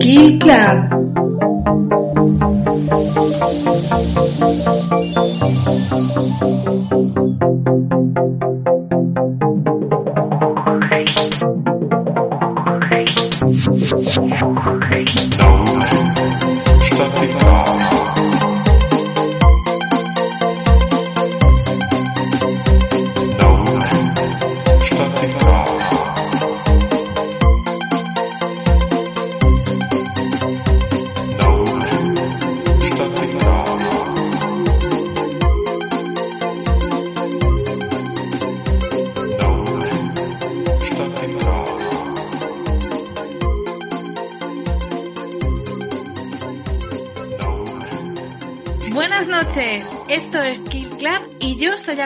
Key Club.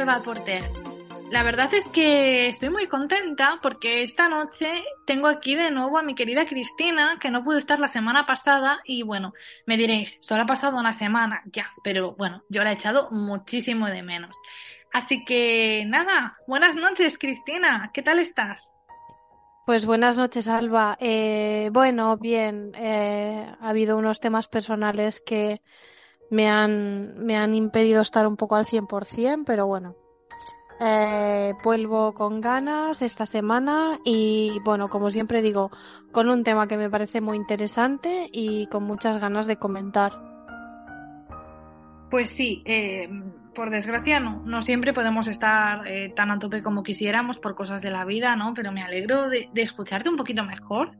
Alba Porter. La verdad es que estoy muy contenta porque esta noche tengo aquí de nuevo a mi querida Cristina, que no pudo estar la semana pasada y bueno, me diréis, solo ha pasado una semana, ya, pero bueno, yo la he echado muchísimo de menos. Así que nada, buenas noches Cristina, ¿qué tal estás? Pues buenas noches, Alba. Eh, bueno, bien, eh, ha habido unos temas personales que me han, me han impedido estar un poco al 100%, pero bueno, eh, vuelvo con ganas esta semana y bueno, como siempre digo, con un tema que me parece muy interesante y con muchas ganas de comentar. Pues sí, eh, por desgracia no, no siempre podemos estar eh, tan a tope como quisiéramos por cosas de la vida, ¿no? Pero me alegro de, de escucharte un poquito mejor.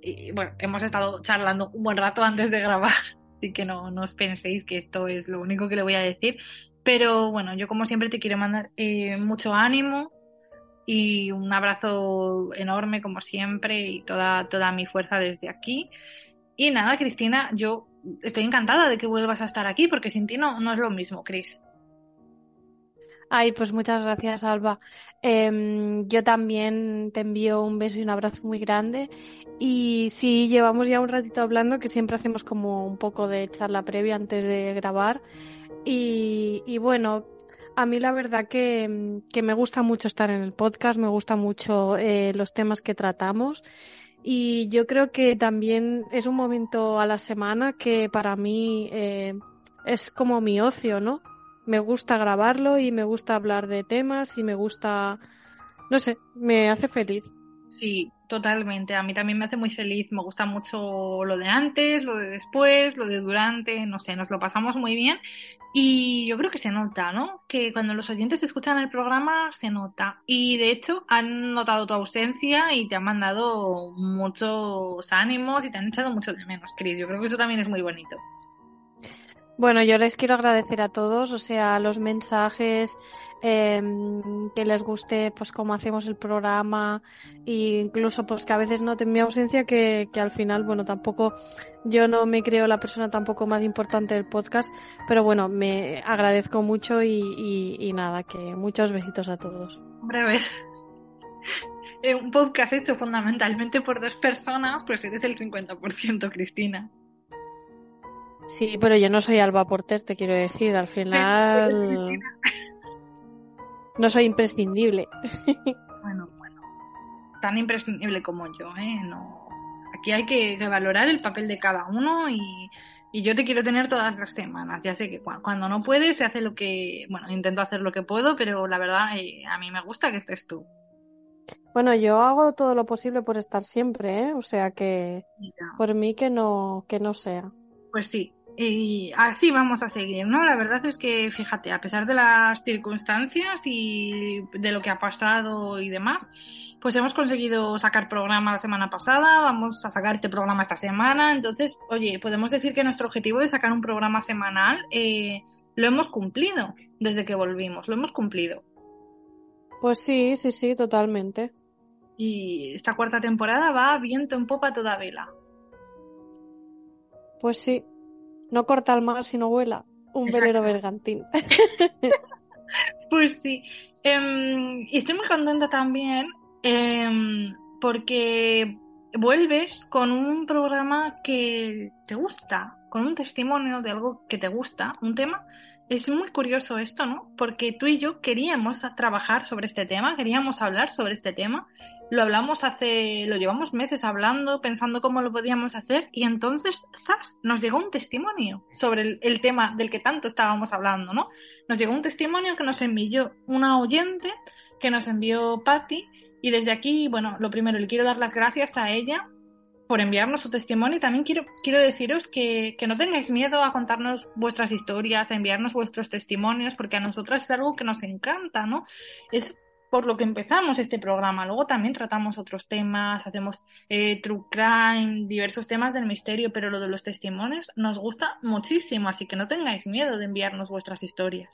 Y bueno, hemos estado charlando un buen rato antes de grabar, así que no, no os penséis que esto es lo único que le voy a decir. Pero bueno, yo como siempre te quiero mandar eh, mucho ánimo y un abrazo enorme como siempre y toda, toda mi fuerza desde aquí. Y nada, Cristina, yo estoy encantada de que vuelvas a estar aquí porque sin ti no, no es lo mismo, Cris. Ay, pues muchas gracias, Alba. Eh, yo también te envío un beso y un abrazo muy grande. Y sí, llevamos ya un ratito hablando, que siempre hacemos como un poco de charla previa antes de grabar. Y, y bueno, a mí la verdad que, que, me gusta mucho estar en el podcast, me gusta mucho eh, los temas que tratamos. Y yo creo que también es un momento a la semana que para mí eh, es como mi ocio, ¿no? Me gusta grabarlo y me gusta hablar de temas y me gusta, no sé, me hace feliz. Sí, totalmente. A mí también me hace muy feliz. Me gusta mucho lo de antes, lo de después, lo de durante, no sé, nos lo pasamos muy bien. Y yo creo que se nota, ¿no? Que cuando los oyentes escuchan el programa se nota. Y de hecho han notado tu ausencia y te han mandado muchos ánimos y te han echado mucho de menos, Cris. Yo creo que eso también es muy bonito. Bueno, yo les quiero agradecer a todos, o sea, los mensajes, eh, que les guste pues cómo hacemos el programa e incluso pues que a veces noten mi ausencia que, que al final, bueno, tampoco yo no me creo la persona tampoco más importante del podcast, pero bueno, me agradezco mucho y, y, y nada, que muchos besitos a todos. Ver. Un podcast hecho fundamentalmente por dos personas, pues eres el 50%, Cristina. Sí, pero yo no soy Alba Porter, te quiero decir, al final no soy imprescindible. Bueno, bueno, tan imprescindible como yo, ¿eh? No, aquí hay que, valorar el papel de cada uno y, y, yo te quiero tener todas las semanas. Ya sé que cuando no puedes se hace lo que, bueno, intento hacer lo que puedo, pero la verdad eh, a mí me gusta que estés tú. Bueno, yo hago todo lo posible por estar siempre, ¿eh? O sea que por mí que no que no sea. Pues sí, y así vamos a seguir, ¿no? La verdad es que, fíjate, a pesar de las circunstancias y de lo que ha pasado y demás, pues hemos conseguido sacar programa la semana pasada, vamos a sacar este programa esta semana, entonces, oye, podemos decir que nuestro objetivo de sacar un programa semanal eh, lo hemos cumplido desde que volvimos, lo hemos cumplido. Pues sí, sí, sí, totalmente. Y esta cuarta temporada va viento en popa toda vela. Pues sí, no corta el mar si no vuela. Un velero bergantín. pues sí. Eh, y estoy muy contenta también eh, porque vuelves con un programa que te gusta, con un testimonio de algo que te gusta, un tema es muy curioso esto, ¿no? Porque tú y yo queríamos trabajar sobre este tema, queríamos hablar sobre este tema. Lo hablamos hace, lo llevamos meses hablando, pensando cómo lo podíamos hacer, y entonces, ¡zas! nos llegó un testimonio sobre el, el tema del que tanto estábamos hablando, ¿no? Nos llegó un testimonio que nos envió una oyente, que nos envió Patty, y desde aquí, bueno, lo primero, le quiero dar las gracias a ella por enviarnos su testimonio y también quiero, quiero deciros que, que, no tengáis miedo a contarnos vuestras historias, a enviarnos vuestros testimonios, porque a nosotras es algo que nos encanta, ¿no? Es por lo que empezamos este programa. Luego también tratamos otros temas, hacemos eh, true crime, diversos temas del misterio, pero lo de los testimonios nos gusta muchísimo, así que no tengáis miedo de enviarnos vuestras historias.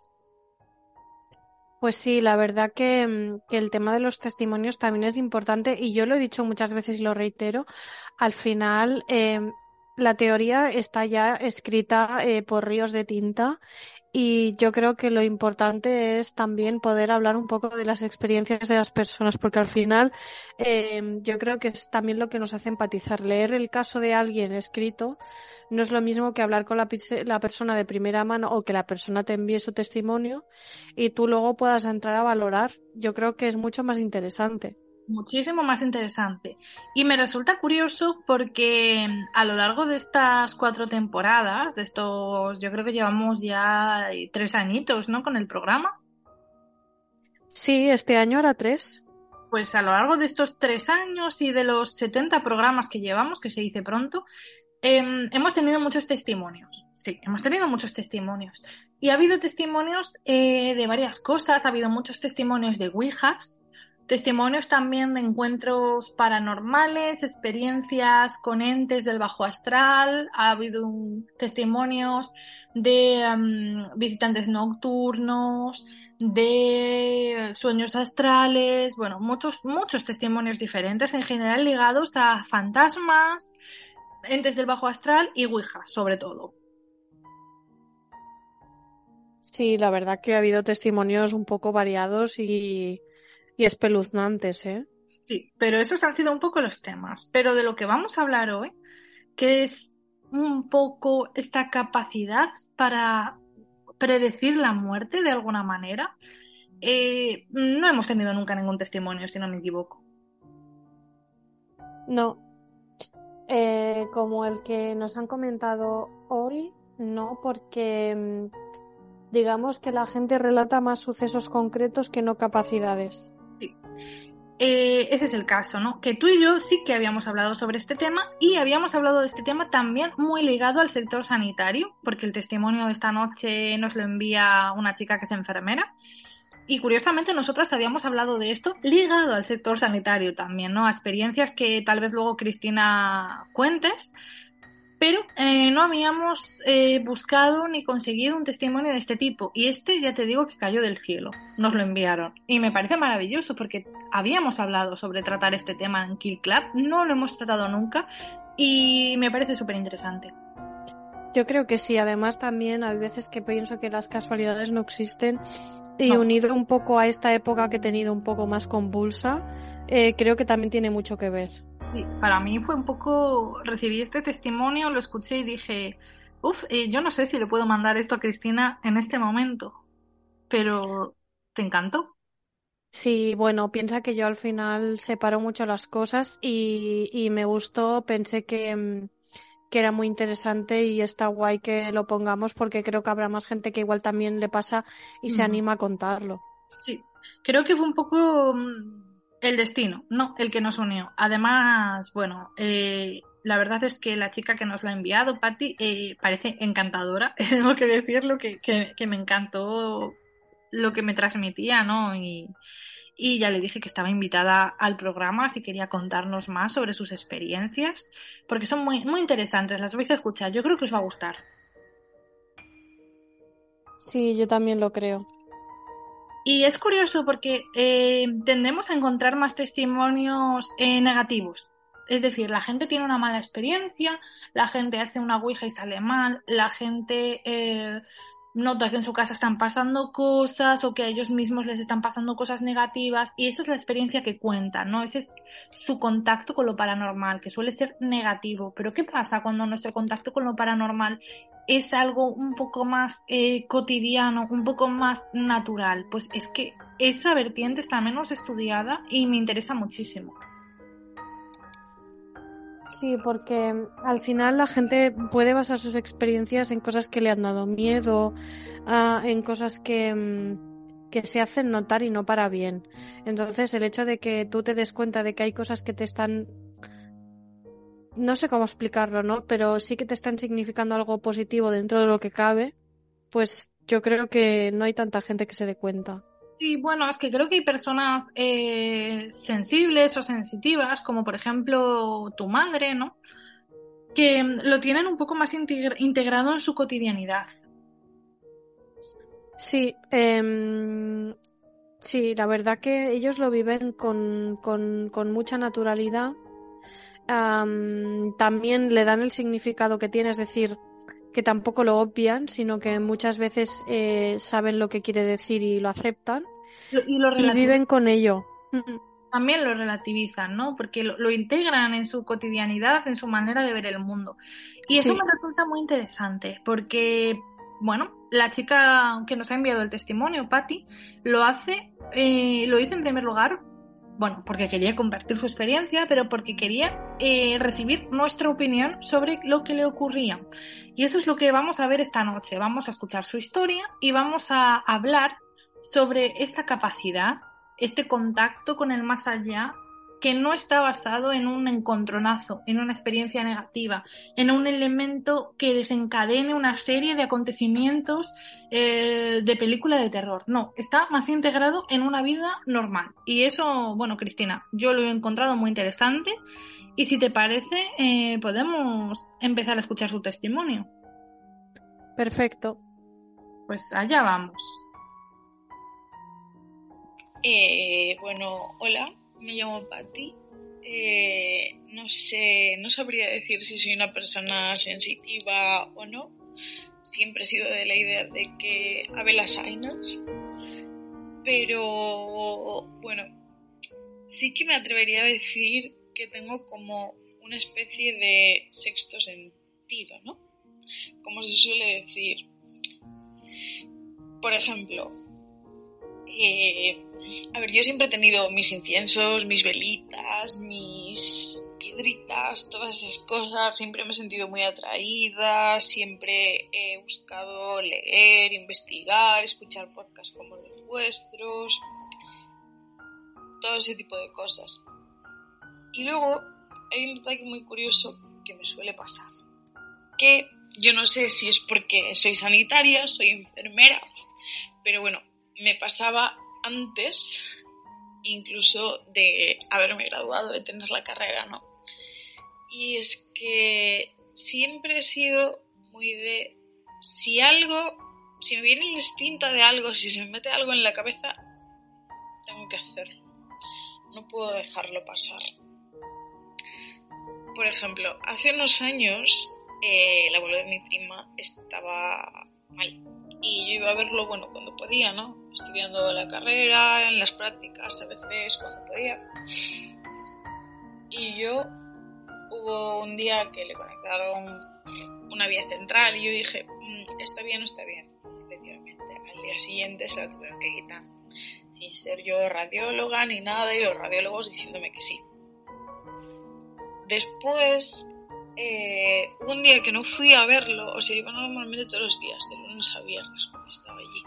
Pues sí, la verdad que, mm, que, el tema de los testimonios también es importante y yo lo he dicho muchas veces y lo reitero. Al final, eh, la teoría está ya escrita eh, por ríos de tinta y yo creo que lo importante es también poder hablar un poco de las experiencias de las personas, porque al final eh, yo creo que es también lo que nos hace empatizar. Leer el caso de alguien escrito no es lo mismo que hablar con la, la persona de primera mano o que la persona te envíe su testimonio y tú luego puedas entrar a valorar. Yo creo que es mucho más interesante muchísimo más interesante. Y me resulta curioso porque a lo largo de estas cuatro temporadas, de estos, yo creo que llevamos ya tres añitos, ¿no? Con el programa. Sí, este año era tres. Pues a lo largo de estos tres años y de los 70 programas que llevamos, que se dice pronto, eh, hemos tenido muchos testimonios. Sí, hemos tenido muchos testimonios. Y ha habido testimonios eh, de varias cosas. Ha habido muchos testimonios de Ouijas, Testimonios también de encuentros paranormales, experiencias con entes del bajo astral, ha habido testimonios de um, visitantes nocturnos, de sueños astrales, bueno, muchos, muchos testimonios diferentes, en general ligados a fantasmas, entes del bajo astral y Ouija, sobre todo. Sí, la verdad que ha habido testimonios un poco variados y y espeluznantes, ¿eh? Sí, pero esos han sido un poco los temas. Pero de lo que vamos a hablar hoy, que es un poco esta capacidad para predecir la muerte de alguna manera, eh, no hemos tenido nunca ningún testimonio, si no me equivoco. No. Eh, como el que nos han comentado hoy, no, porque mm, digamos que la gente relata más sucesos concretos que no capacidades. Eh, ese es el caso, ¿no? Que tú y yo sí que habíamos hablado sobre este tema y habíamos hablado de este tema también muy ligado al sector sanitario, porque el testimonio de esta noche nos lo envía una chica que es enfermera. Y curiosamente nosotras habíamos hablado de esto ligado al sector sanitario también, ¿no? A experiencias que tal vez luego Cristina cuentes, pero eh, no habíamos eh, buscado ni conseguido un testimonio de este tipo. Y este ya te digo que cayó del cielo, nos lo enviaron. Y me parece maravilloso porque habíamos hablado sobre tratar este tema en Kill Club, no lo hemos tratado nunca y me parece súper interesante. Yo creo que sí, además también hay veces que pienso que las casualidades no existen y unido un poco a esta época que he tenido un poco más convulsa, eh, creo que también tiene mucho que ver para mí fue un poco, recibí este testimonio, lo escuché y dije, uff, eh, yo no sé si le puedo mandar esto a Cristina en este momento, pero ¿te encantó? Sí, bueno, piensa que yo al final separo mucho las cosas y, y me gustó, pensé que, mm, que era muy interesante y está guay que lo pongamos porque creo que habrá más gente que igual también le pasa y se anima a contarlo. Sí, creo que fue un poco mm, el destino, no el que nos unió. Además, bueno, eh, la verdad es que la chica que nos lo ha enviado, Patti, eh, parece encantadora, tengo que decirlo, que, que, me encantó lo que me transmitía, ¿no? Y, y ya le dije que estaba invitada al programa si quería contarnos más sobre sus experiencias, porque son muy, muy interesantes, las vais a escuchar, yo creo que os va a gustar. Sí, yo también lo creo. Y es curioso porque eh, tendemos a encontrar más testimonios eh, negativos. Es decir, la gente tiene una mala experiencia, la gente hace una ouija y sale mal, la gente eh, nota que en su casa están pasando cosas o que a ellos mismos les están pasando cosas negativas y esa es la experiencia que cuentan, ¿no? Ese es su contacto con lo paranormal, que suele ser negativo. Pero ¿qué pasa cuando nuestro contacto con lo paranormal es algo un poco más eh, cotidiano, un poco más natural. Pues es que esa vertiente está menos estudiada y me interesa muchísimo. Sí, porque al final la gente puede basar sus experiencias en cosas que le han dado miedo, ah, en cosas que, mm, que se hacen notar y no para bien. Entonces, el hecho de que tú te des cuenta de que hay cosas que te están no sé cómo explicarlo, ¿no? Pero sí que te están significando algo positivo dentro de lo que cabe, pues yo creo que no hay tanta gente que se dé cuenta. Sí, bueno, es que creo que hay personas eh, sensibles o sensitivas, como por ejemplo tu madre, ¿no? Que lo tienen un poco más integrado en su cotidianidad. Sí, eh, sí, la verdad que ellos lo viven con, con, con mucha naturalidad también le dan el significado que tiene, es decir, que tampoco lo obvian, sino que muchas veces eh, saben lo que quiere decir y lo aceptan y, viven con ello. También lo relativizan, ¿no? Porque lo, integran en su cotidianidad, en su manera de ver el mundo. Y eso me resulta muy interesante, porque, bueno, la chica que nos ha enviado el testimonio, Patty, lo hace, eh, lo hizo en primer lugar bueno, porque quería compartir su experiencia, pero porque quería eh, recibir nuestra opinión sobre lo que le ocurría. Y eso es lo que vamos a ver esta noche. Vamos a escuchar su historia y vamos a hablar sobre esta capacidad, este contacto con el más allá que no está basado en un encontronazo, en una experiencia negativa, en un elemento que desencadene una serie de acontecimientos eh, de película de terror. No, está más integrado en una vida normal. Y eso, bueno, Cristina, yo lo he encontrado muy interesante. Y si te parece, eh, podemos empezar a escuchar su testimonio. Perfecto. Pues allá vamos. Eh, bueno, hola, me llamo Patty. Eh, no sé, no sabría decir si soy una persona sensitiva o no. Siempre he sido de la idea de que a las ainas. Pero bueno, sí que me atrevería a decir que tengo como una especie de sexto sentido, ¿no? Como se suele decir. Por ejemplo, eh, a ver, yo siempre he tenido mis inciensos, mis velitas, mis piedritas, todas esas cosas. Siempre me he sentido muy atraída, siempre he buscado leer, investigar, escuchar podcasts como los vuestros, todo ese tipo de cosas. Y luego hay un detalle muy curioso que me suele pasar, que yo no sé si es porque soy sanitaria, soy enfermera, pero bueno, me pasaba antes incluso de haberme graduado, de tener la carrera, ¿no? Y es que siempre he sido muy de si algo, si me viene el instinto de algo, si se me mete algo en la cabeza, tengo que hacerlo. No puedo dejarlo pasar. Por ejemplo, hace unos años eh, el abuelo de mi prima estaba mal y yo iba a verlo, bueno, cuando podía, ¿no? Estudiando la carrera, en las prácticas, a veces cuando podía. Y yo hubo un día que le conectaron una vía central y yo dije, mm, está bien está bien. Efectivamente, al día siguiente se la tuvieron que quitar. Sin ser yo radióloga ni nada y los radiólogos diciéndome que sí. Después eh, un día que no fui a verlo, o sea, iba normalmente todos los días, de lunes a viernes cuando estaba allí.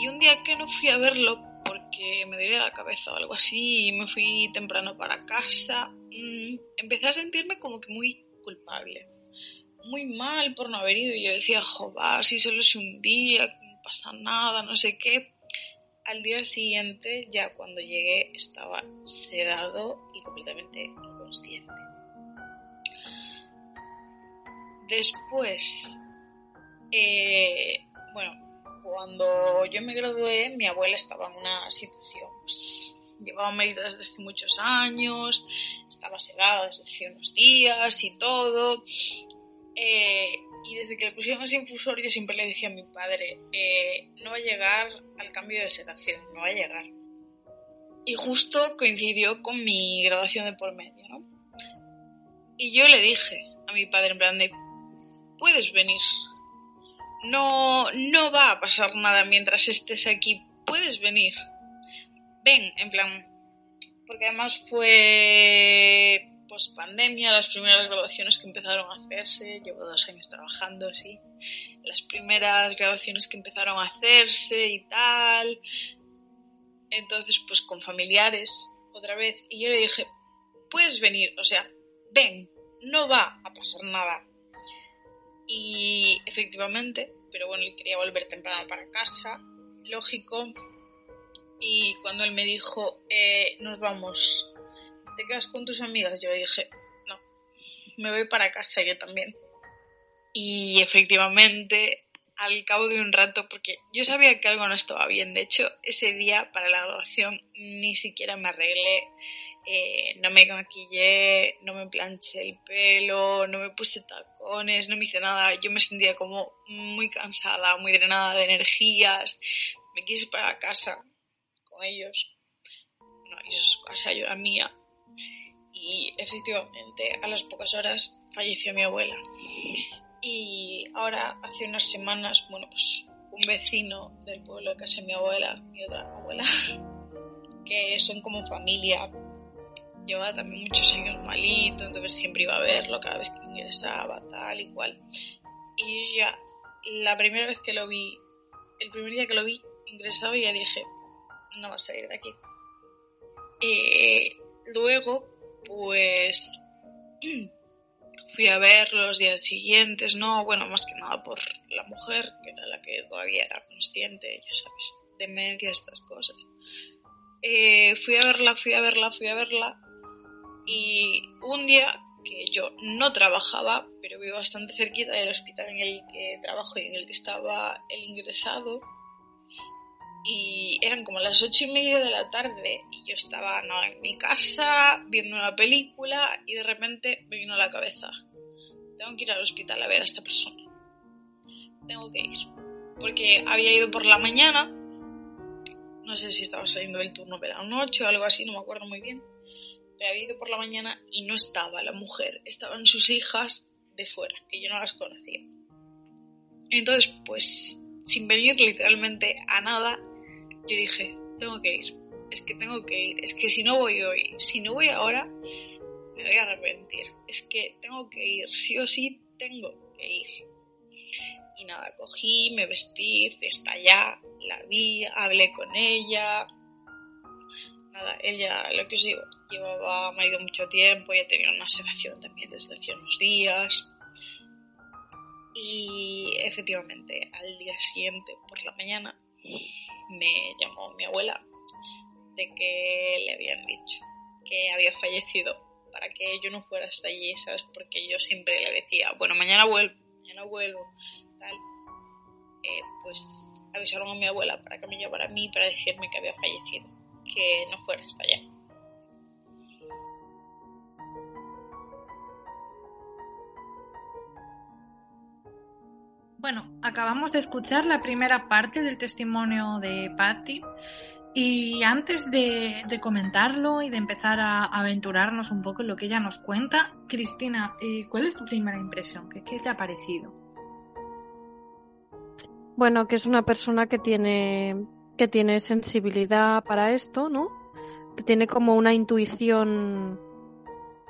Y un día que no fui a verlo porque me dolía la cabeza o algo así y me fui temprano para casa, mm, empecé a sentirme como que muy culpable, muy mal por no haber ido. Y yo decía, joder, si solo es un día, no pasa nada, no sé qué. Al día siguiente, ya cuando llegué, estaba sedado y completamente inconsciente. Después, eh, bueno, cuando yo me gradué, mi abuela estaba en una situación, pues, llevaba medida desde hace muchos años, estaba sedada desde hace unos días y todo. Eh, y desde que le pusieron ese infusorio siempre le dije a mi padre, eh, no va a llegar al cambio de sedación, no va a llegar. Y justo coincidió con mi graduación de por medio, ¿no? Y yo le dije a mi padre en plan de, puedes venir no, no va a pasar nada mientras estés aquí. Puedes venir. Ven, en plan. Porque además fue post pandemia, las primeras graduaciones que empezaron a hacerse. Llevo dos años trabajando, sí. Las primeras graduaciones que empezaron a hacerse y tal. Entonces, pues con familiares, otra vez. Y yo le dije, puedes venir, o sea, ven, no va a pasar nada. Y efectivamente, pero bueno, quería volver temprano para casa, lógico. Y cuando él me dijo, eh, nos vamos, ¿te quedas con tus amigas? Yo le dije, no, me voy para casa yo también. Y efectivamente, al cabo de un rato, porque yo sabía que algo no estaba bien, de hecho, ese día para la graduación ni siquiera me arreglé eh, no me maquillé, no me planché el pelo, no me puse tacones, no me hice nada. Yo me sentía como muy cansada, muy drenada de energías. Me quise para casa con ellos. No, y su casa, yo mía. Y efectivamente, a las pocas horas falleció mi abuela. Ahora, hace unas semanas, bueno, pues un vecino del pueblo de casa de mi abuela, mi otra abuela, que son como familia, llevaba también muchos años malito, entonces siempre iba a verlo cada vez que ingresaba, tal y cual. Y ya, la primera vez que lo vi, el primer día que lo vi ingresado, ya dije, no va a salir de aquí. Eh, luego, pues, fui a ver los días siguientes, no, bueno, más que nada por la mujer, que era la que todavía era consciente, ya sabes, demencia, estas cosas. Eh, fui a verla, fui a verla, fui a verla y un día que yo no trabajaba, pero vivo bastante cerquita del hospital en el que trabajo y en el que estaba el ingresado. Y eran como las ocho y media de la tarde y yo estaba en mi casa viendo una película y de repente me vino a la cabeza. Tengo que ir al hospital a ver a esta persona. Tengo que ir. Porque había ido por la mañana. No sé si estaba saliendo del turno de la noche o algo así, no me acuerdo muy bien había ido por la mañana y no estaba la mujer, estaban sus hijas de fuera, que yo no las conocía. Entonces, pues, sin venir literalmente a nada, yo dije, tengo que ir, es que tengo que ir, es que si no voy hoy, si no voy ahora, me voy a arrepentir, es que tengo que ir, sí o sí tengo que ir. Y nada, cogí, me vestí, fui hasta allá, la vi, hablé con ella, nada, ella, lo que os digo, llevaba marido mucho tiempo, ya tenía una separación también desde hace unos días. Y efectivamente, al día siguiente, por la mañana, me llamó mi abuela de que le habían dicho que había fallecido para que yo no fuera hasta allí, ¿sabes? Porque yo siempre le decía, bueno, mañana vuelvo, mañana vuelvo, tal. Eh, pues avisaron a mi abuela para que me llevara a mí para decirme que había fallecido que no fuera hasta allá. Bueno, acabamos de escuchar la primera parte del testimonio de Patty y antes de, comentarlo y de empezar a aventurarnos un poco en lo que ella nos cuenta, Cristina, eh, ¿cuál es tu primera impresión? ¿Qué, ¿Qué, te ha parecido? Bueno, que es una persona que tiene que tiene sensibilidad para esto, ¿no? Que tiene como una intuición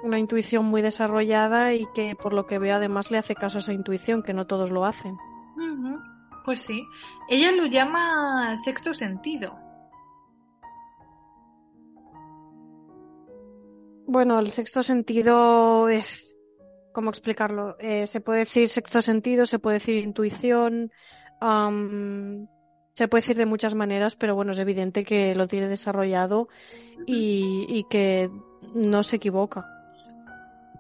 una intuición muy desarrollada y que por lo que veo además le hace caso a esa intuición, que no todos lo hacen. Pues sí. Ella lo llama sexto sentido. Bueno, el sexto sentido es... ¿Cómo explicarlo? Eh, se puede decir sexto sentido, se puede decir intuición, se puede decir de muchas maneras, pero bueno, es evidente que lo tiene desarrollado y, que no se equivoca.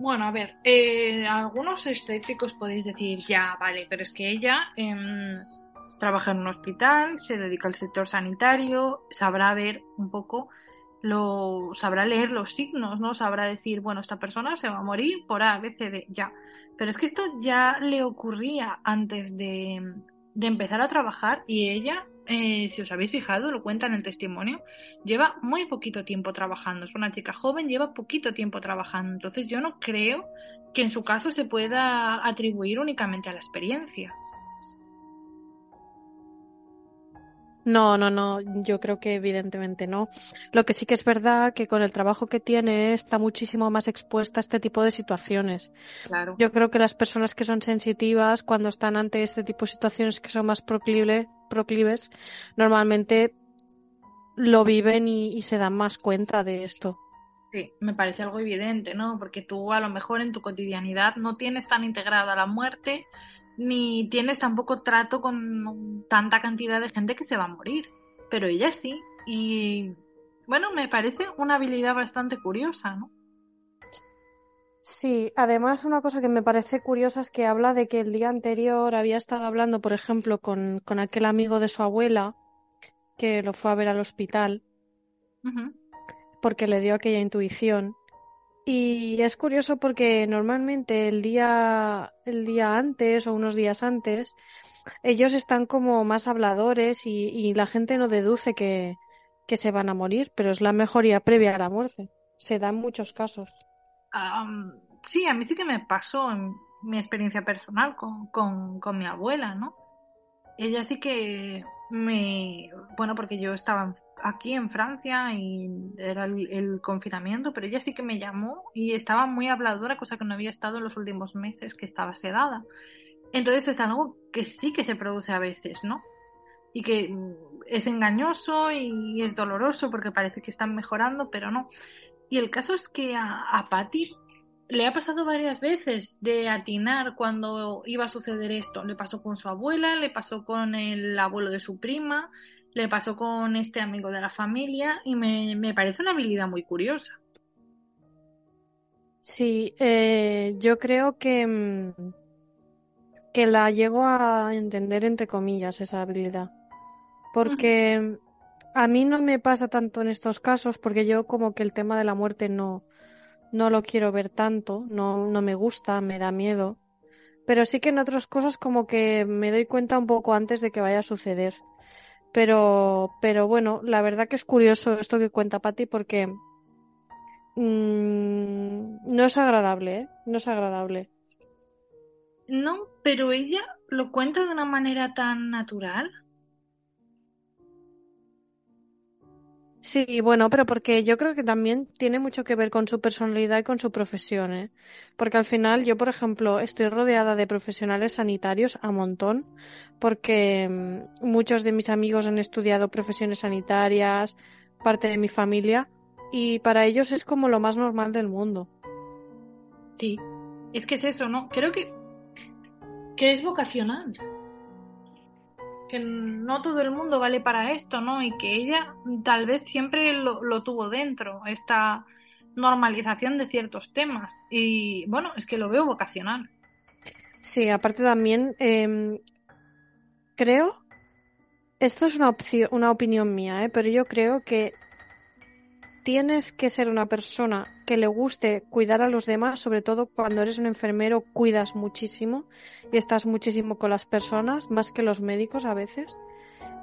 Bueno, a ver, eh, algunos estéticos podéis decir, ya, vale, pero es que ella em, trabaja en un hospital, se dedica al sector sanitario, sabrá ver un poco, lo, sabrá leer los signos, ¿no? Sabrá decir, bueno, esta persona se va a morir por A, B, C, D, ya. Pero es que esto ya le ocurría antes de, de empezar a trabajar y ella, eh, si os habéis fijado, lo cuenta en el testimonio, lleva muy poquito tiempo trabajando. Es una chica joven, lleva poquito tiempo trabajando. Entonces yo no creo que en su caso se pueda atribuir únicamente a la experiencia. No, no, no, yo creo que evidentemente no. Lo que sí que es verdad que con el trabajo que tiene está muchísimo más expuesta a este tipo de situaciones. Claro. Yo creo que las personas que son sensitivas cuando están ante este tipo de situaciones que son más proclive, proclives, normalmente lo viven y, y se dan más cuenta de esto. Sí, me parece algo evidente, ¿no? Porque tú a lo mejor en tu cotidianidad no tienes tan integrada la muerte, ni tienes tampoco trato con tanta cantidad de gente que se va a morir. Pero ella sí. Y bueno, me parece una habilidad bastante curiosa, ¿no? Sí, además una cosa que me parece curiosa es que habla de que el día anterior había estado hablando, por ejemplo, con, con aquel amigo de su abuela que lo fue a ver al hospital porque le dio aquella intuición. Y es curioso porque normalmente el día, el día antes o unos días antes, ellos están como más habladores y, y la gente no deduce que, que se van a morir, pero es la mejoría previa a la muerte. Se da en muchos casos. Sí, a mí sí que me pasó en mi experiencia personal con, con, con mi abuela, ¿no? Ella sí que me... Bueno, porque yo estaba aquí en Francia y era el, el confinamiento, pero ella sí que me llamó y estaba muy habladora, cosa que no había estado en los últimos meses, que estaba sedada. Entonces es algo que sí que se produce a veces, ¿no? Y que mm, es engañoso y es doloroso porque parece que están mejorando, pero no. Y el caso es que a, a Patty le ha pasado varias veces de atinar cuando iba a suceder esto. Le pasó con su abuela, le pasó con el abuelo de su prima, le pasó con este amigo de la familia y me, me parece una habilidad muy curiosa. Sí, eh, yo creo que, mm, que la llego a entender entre comillas esa habilidad. Porque a mí no me pasa tanto en estos casos, porque yo como que el tema de la muerte no, no lo quiero ver tanto, no, no me gusta, me da miedo. Pero sí que en otras cosas como que me doy cuenta un poco antes de que vaya a suceder. Pero, pero bueno, la verdad que es curioso esto que cuenta Patti porque mm, no es agradable, ¿eh? No es agradable. No, pero ella lo cuenta de una manera tan natural. Sí, bueno, pero porque yo creo que también tiene mucho que ver con su personalidad y con su profesión, ¿eh? Porque al final yo, por ejemplo, estoy rodeada de profesionales sanitarios a montón, porque mm, muchos de mis amigos han estudiado profesiones sanitarias, parte de mi familia, y para ellos es como lo más normal del mundo. Sí, es que es eso, ¿no? Creo que, que es vocacional. Que no todo el mundo vale para esto, ¿no? Y que ella tal vez siempre lo, lo tuvo dentro, esta normalización de ciertos temas. Y bueno, es que lo veo vocacional. Sí, aparte también em, creo, esto es una opción, una opinión mía, ¿eh? Pero yo creo que tienes que ser una persona que le guste cuidar a los demás, sobre todo cuando eres un enfermero, cuidas muchísimo y estás muchísimo con las personas, más que los médicos a veces.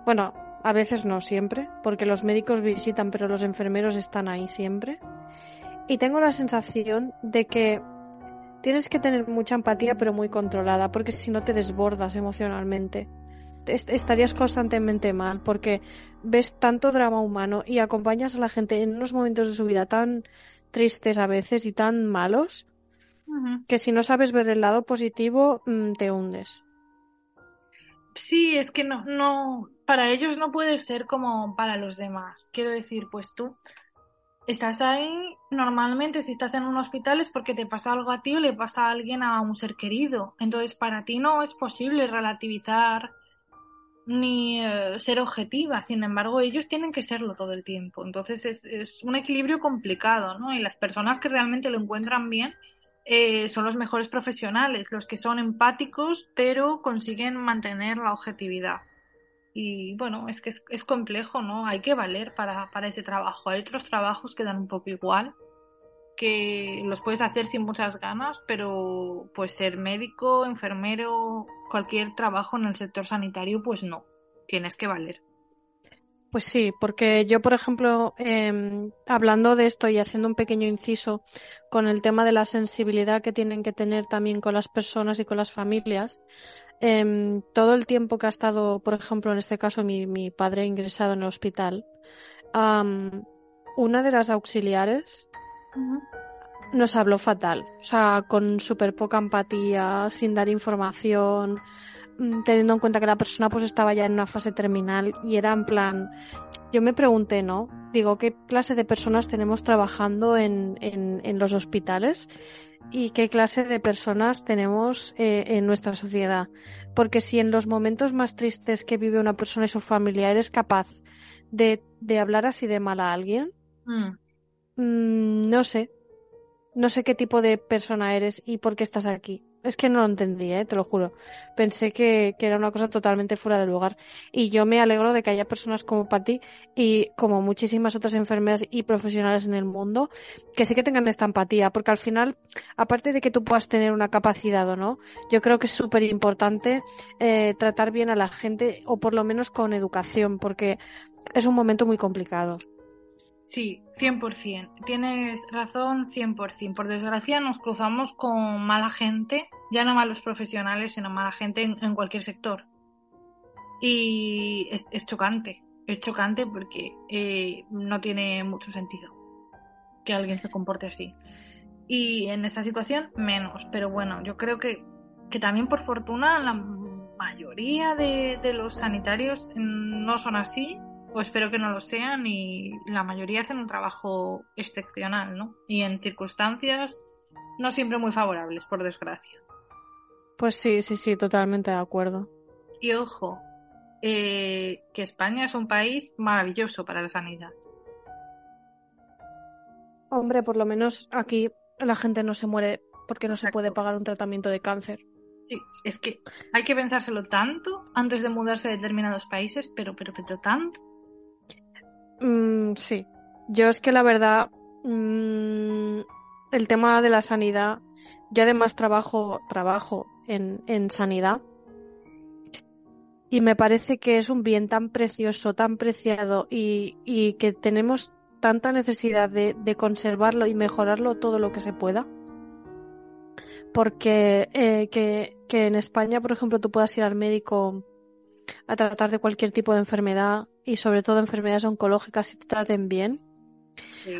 Bueno, a veces no siempre, porque los médicos visitan, pero los enfermeros están ahí siempre. Y tengo la sensación de que tienes que tener mucha empatía, pero muy controlada, porque si no te desbordas emocionalmente estarías constantemente mal porque ves tanto drama humano y acompañas a la gente en unos momentos de su vida tan tristes a veces y tan malos que si no sabes ver el lado positivo mm, te hundes. Sí, es que no, no, para ellos no puedes ser como para los demás. Quiero decir, pues tú estás ahí, normalmente si estás en un hospital es porque te pasa algo a ti o le pasa a alguien a un ser querido. Entonces, para ti no es posible relativizar ni eh, ser objetiva. Sin embargo, ellos tienen que serlo todo el tiempo. Entonces, es, es un equilibrio complicado, ¿no? Y las personas que realmente lo encuentran bien eh, son los mejores profesionales, los que son empáticos, pero consiguen mantener la objetividad. Y bueno, es que es, es complejo, ¿no? Hay que valer para, para ese trabajo. Hay otros trabajos que dan un poco igual, que los puedes hacer sin muchas ganas, pero pues ser médico, enfermero, cualquier trabajo en el sector sanitario, pues no. Tienes que valer. Pues sí, porque yo, por ejemplo, em, hablando de esto y haciendo un pequeño inciso con el tema de la sensibilidad que tienen que tener también con las personas y con las familias, em, todo el tiempo que ha estado, por ejemplo, en este caso, mi, mi padre ingresado en el hospital, una de las auxiliares nos habló fatal, o sea, con súper poca empatía, sin dar información, mm, teniendo en cuenta que la persona pues estaba ya en una fase terminal y era en plan, yo me pregunté, ¿no? Digo, ¿qué clase de personas tenemos trabajando en, en, los hospitales? ¿Y qué clase de personas tenemos eh, en nuestra sociedad? Porque si en los momentos más tristes que vive una persona y su familia eres capaz de, de hablar así de mal a alguien, mm. Mm, no sé, no sé qué tipo de persona eres y por qué estás aquí. Es que no lo entendí, ¿eh? te lo juro. Pensé que, era una cosa totalmente fuera de lugar. Y yo me alegro de que haya personas como Patti y como muchísimas otras enfermeras y profesionales en el mundo que sí que tengan esta empatía. Porque al final, aparte de que tú puedas tener una capacidad o no, yo creo que es súper importante eh, tratar bien a la gente o por lo menos con educación porque es un momento muy complicado. Sí, 100%. Tienes razón 100%. Por desgracia nos cruzamos con mala gente, ya no malos profesionales, sino mala gente en, cualquier sector. Y es, chocante, es chocante porque eh, no tiene mucho sentido que alguien se comporte así. Y en esta situación menos, pero bueno, yo creo que, que también por fortuna la mayoría de, de los sanitarios no son así o espero que no lo sean y la mayoría hacen un trabajo excepcional, ¿no? Y en circunstancias no siempre muy favorables, por desgracia. Pues sí, sí, sí, totalmente de acuerdo. Y ojo, eh, que España es un país maravilloso para la sanidad. Hombre, por lo menos aquí la gente no se muere porque no se puede pagar un tratamiento de cáncer. Sí, es que hay que pensárselo tanto antes de mudarse a determinados países, pero, pero, pero tanto. Mm, sí, yo es que la verdad, mm, el tema de la sanidad, yo además trabajo, trabajo en, en sanidad y me parece que es un bien tan precioso, tan preciado y, y que tenemos tanta necesidad de, de, conservarlo y mejorarlo todo lo que se pueda. Porque eh, que, que en España, por ejemplo, tú puedas ir al médico a tratar de cualquier tipo de enfermedad y sobre todo enfermedades oncológicas y te traten bien.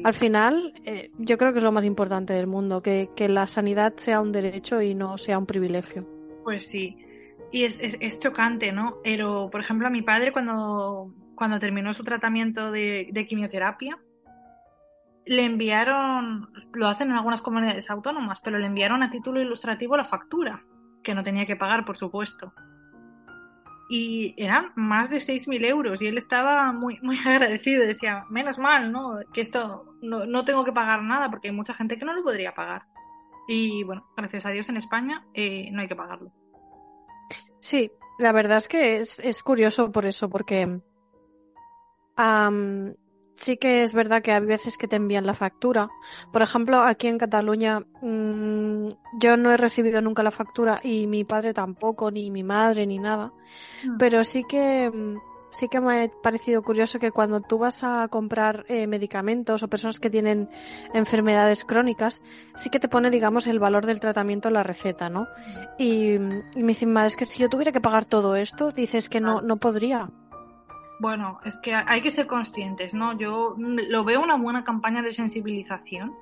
Al final, eh, yo creo que es lo más importante del mundo, que, la sanidad sea un derecho y no sea un privilegio. Pues sí, y es, es, chocante, ¿no? Pero, por ejemplo, a mi padre cuando, cuando terminó su tratamiento de, de quimioterapia, le enviaron, lo hacen en algunas comunidades autónomas, pero le enviaron a título ilustrativo la factura, que no tenía que pagar, por supuesto y eran más de 6.000 euros y él estaba muy, muy agradecido. Decía, menos mal, ¿no? Que esto no, no, tengo que pagar nada porque hay mucha gente que no lo podría pagar. Y bueno, gracias a Dios en España eh, no hay que pagarlo. Sí, la verdad es que es, es curioso por eso, porque sí que es verdad que hay veces que te envían la factura. Por ejemplo, aquí en Cataluña mm, yo no he recibido nunca la factura y mi padre tampoco, ni mi madre, ni nada. Mm. Pero sí que mm, sí que me ha parecido curioso que cuando tú vas a comprar eh, medicamentos o personas que tienen enfermedades crónicas, sí que te pone, digamos, el valor del tratamiento en la receta, ¿no? Y, y me dicen, es que si yo tuviera que pagar todo esto, dices que no, no podría. Bueno, es que hay que ser conscientes, ¿no? Yo lo veo una buena campaña de sensibilización,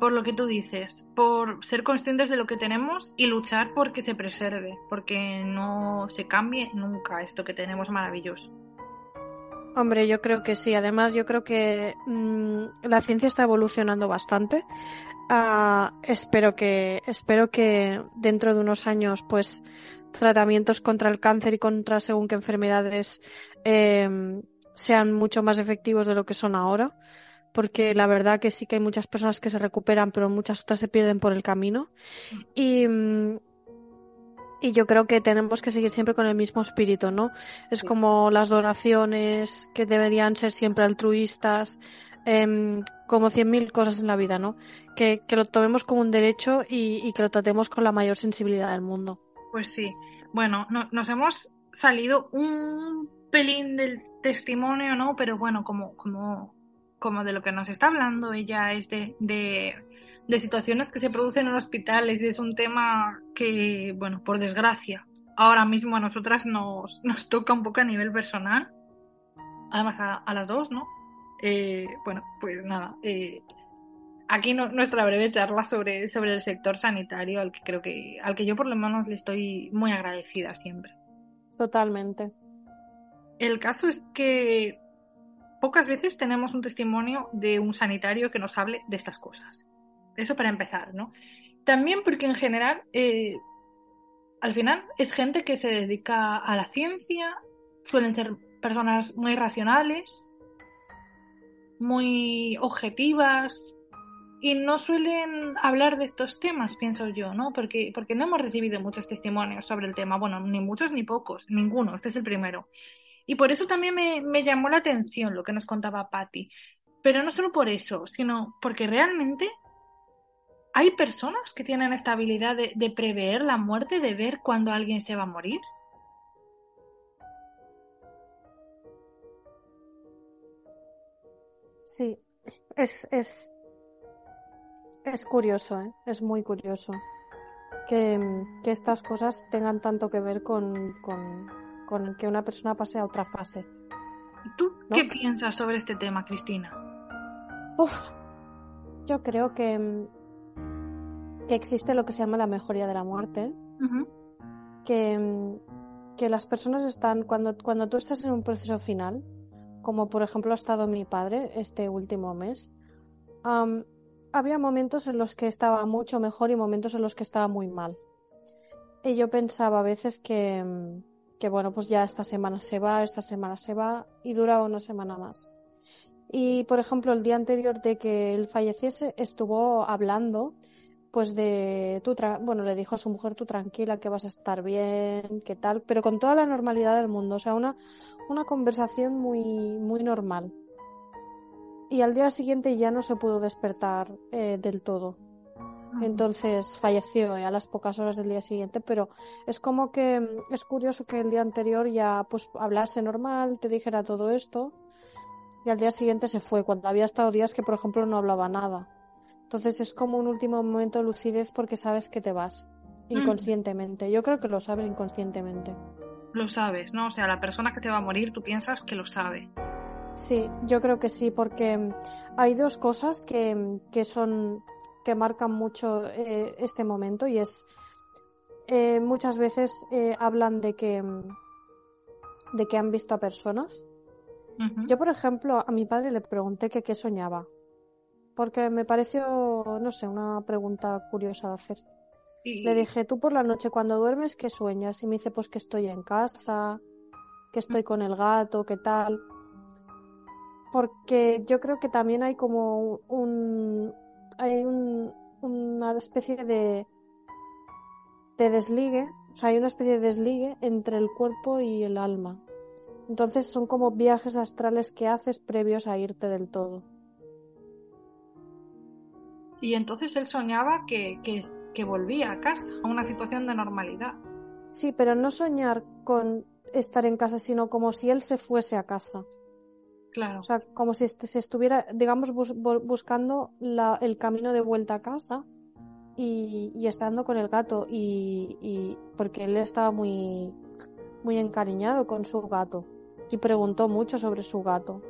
por lo que tú dices, por ser conscientes de lo que tenemos y luchar por que se preserve, porque no se cambie nunca esto que tenemos maravilloso. Hombre, yo creo que sí. Además, yo creo que mm, la ciencia está evolucionando bastante. Ah, espero que espero que dentro de unos años, pues, tratamientos contra el cáncer y contra según qué enfermedades Em, sean mucho más efectivos de lo que son ahora, porque la verdad que sí que hay muchas personas que se recuperan, pero muchas otras se pierden por el camino. Y, mm, y yo creo que tenemos que seguir siempre con el mismo espíritu, ¿no? Es como las donaciones que deberían ser siempre altruistas, eh, como cien mil cosas en la vida, ¿no? Que, que lo tomemos como un derecho y, y, que lo tratemos con la mayor sensibilidad del mundo. Pues sí. Bueno, no, nos hemos salido un pelín del testimonio, ¿no? Pero bueno, como, como, como de lo que nos está hablando ella es de, de, situaciones que se producen en hospitales y es un tema que, bueno, por desgracia, ahora mismo a nosotras nos, nos toca un poco a nivel personal, además a, a las dos, ¿no? Eh, bueno, pues nada, eh, aquí no, nuestra breve charla sobre, sobre el sector sanitario, al que creo que, al que yo por lo menos le estoy muy agradecida siempre. Totalmente. El caso es que pocas veces tenemos un testimonio de un sanitario que nos hable de estas cosas. Eso para empezar, ¿no? También porque en general, eh, al final, es gente que se dedica a la ciencia, suelen ser personas muy racionales, muy objetivas y no suelen hablar de estos temas, pienso yo, ¿no? Porque, porque no hemos recibido muchos testimonios sobre el tema, bueno, ni muchos ni pocos, ninguno, este es el primero. Y por eso también me, me llamó la atención lo que nos contaba Patty. Pero no solo por eso, sino porque realmente hay personas que tienen esta habilidad de, de prever la muerte, de ver cuándo alguien se va a morir. Sí, es, es, es curioso, ¿eh? es muy curioso que, que, estas cosas tengan tanto que ver con, con, con, que una persona pase a otra fase. ¿Tú ¿no? qué piensas sobre este tema, Cristina? Uf, yo creo que, que existe lo que se llama la mejoría de la muerte, uh -huh. que, que las personas están, cuando, cuando tú estás en un proceso final, como por ejemplo ha estado mi padre este último mes, um, había momentos en los que estaba mucho mejor y momentos en los que estaba muy mal. Y yo pensaba a veces que, que bueno, pues ya esta semana se va, esta semana se va y duraba una semana más. Y por ejemplo, el día anterior de que él falleciese, estuvo hablando pues de tú bueno le dijo a su mujer tú tranquila que vas a estar bien qué tal pero con toda la normalidad del mundo o sea una una conversación muy muy normal y al día siguiente ya no se pudo despertar eh, del todo entonces falleció a las pocas horas del día siguiente pero es como que es curioso que el día anterior ya pues hablase normal te dijera todo esto y al día siguiente se fue cuando había estado días que por ejemplo no hablaba nada entonces es como un último momento de lucidez porque sabes que te vas inconscientemente. Yo creo que lo sabes inconscientemente. Lo sabes, ¿no? O sea, la persona que se va a morir, tú piensas que lo sabe. Sí, yo creo que sí, porque hay dos cosas que, que son que marcan mucho eh, este momento y es eh, muchas veces eh, hablan de que de que han visto a personas. Uh -huh. Yo, por ejemplo, a mi padre le pregunté que qué soñaba porque me pareció, no sé, una pregunta curiosa de hacer. Y... Le dije, tú por la noche cuando duermes, ¿qué sueñas? Y me dice, pues que estoy en casa, que estoy con el gato, ¿qué tal? Porque yo creo que también hay como un, hay un, una especie de, de desligue, o sea, hay una especie de desligue entre el cuerpo y el alma. Entonces son como viajes astrales que haces previos a irte del todo. Y entonces él soñaba que, que, que, volvía a casa, a una situación de normalidad. Sí, pero no soñar con estar en casa, sino como si él se fuese a casa. Claro. O sea, como si se estuviera, digamos, bus buscando el camino de vuelta a casa y, y estando con el gato. Y, y, porque él estaba muy, muy encariñado con su gato y preguntó mucho sobre su gato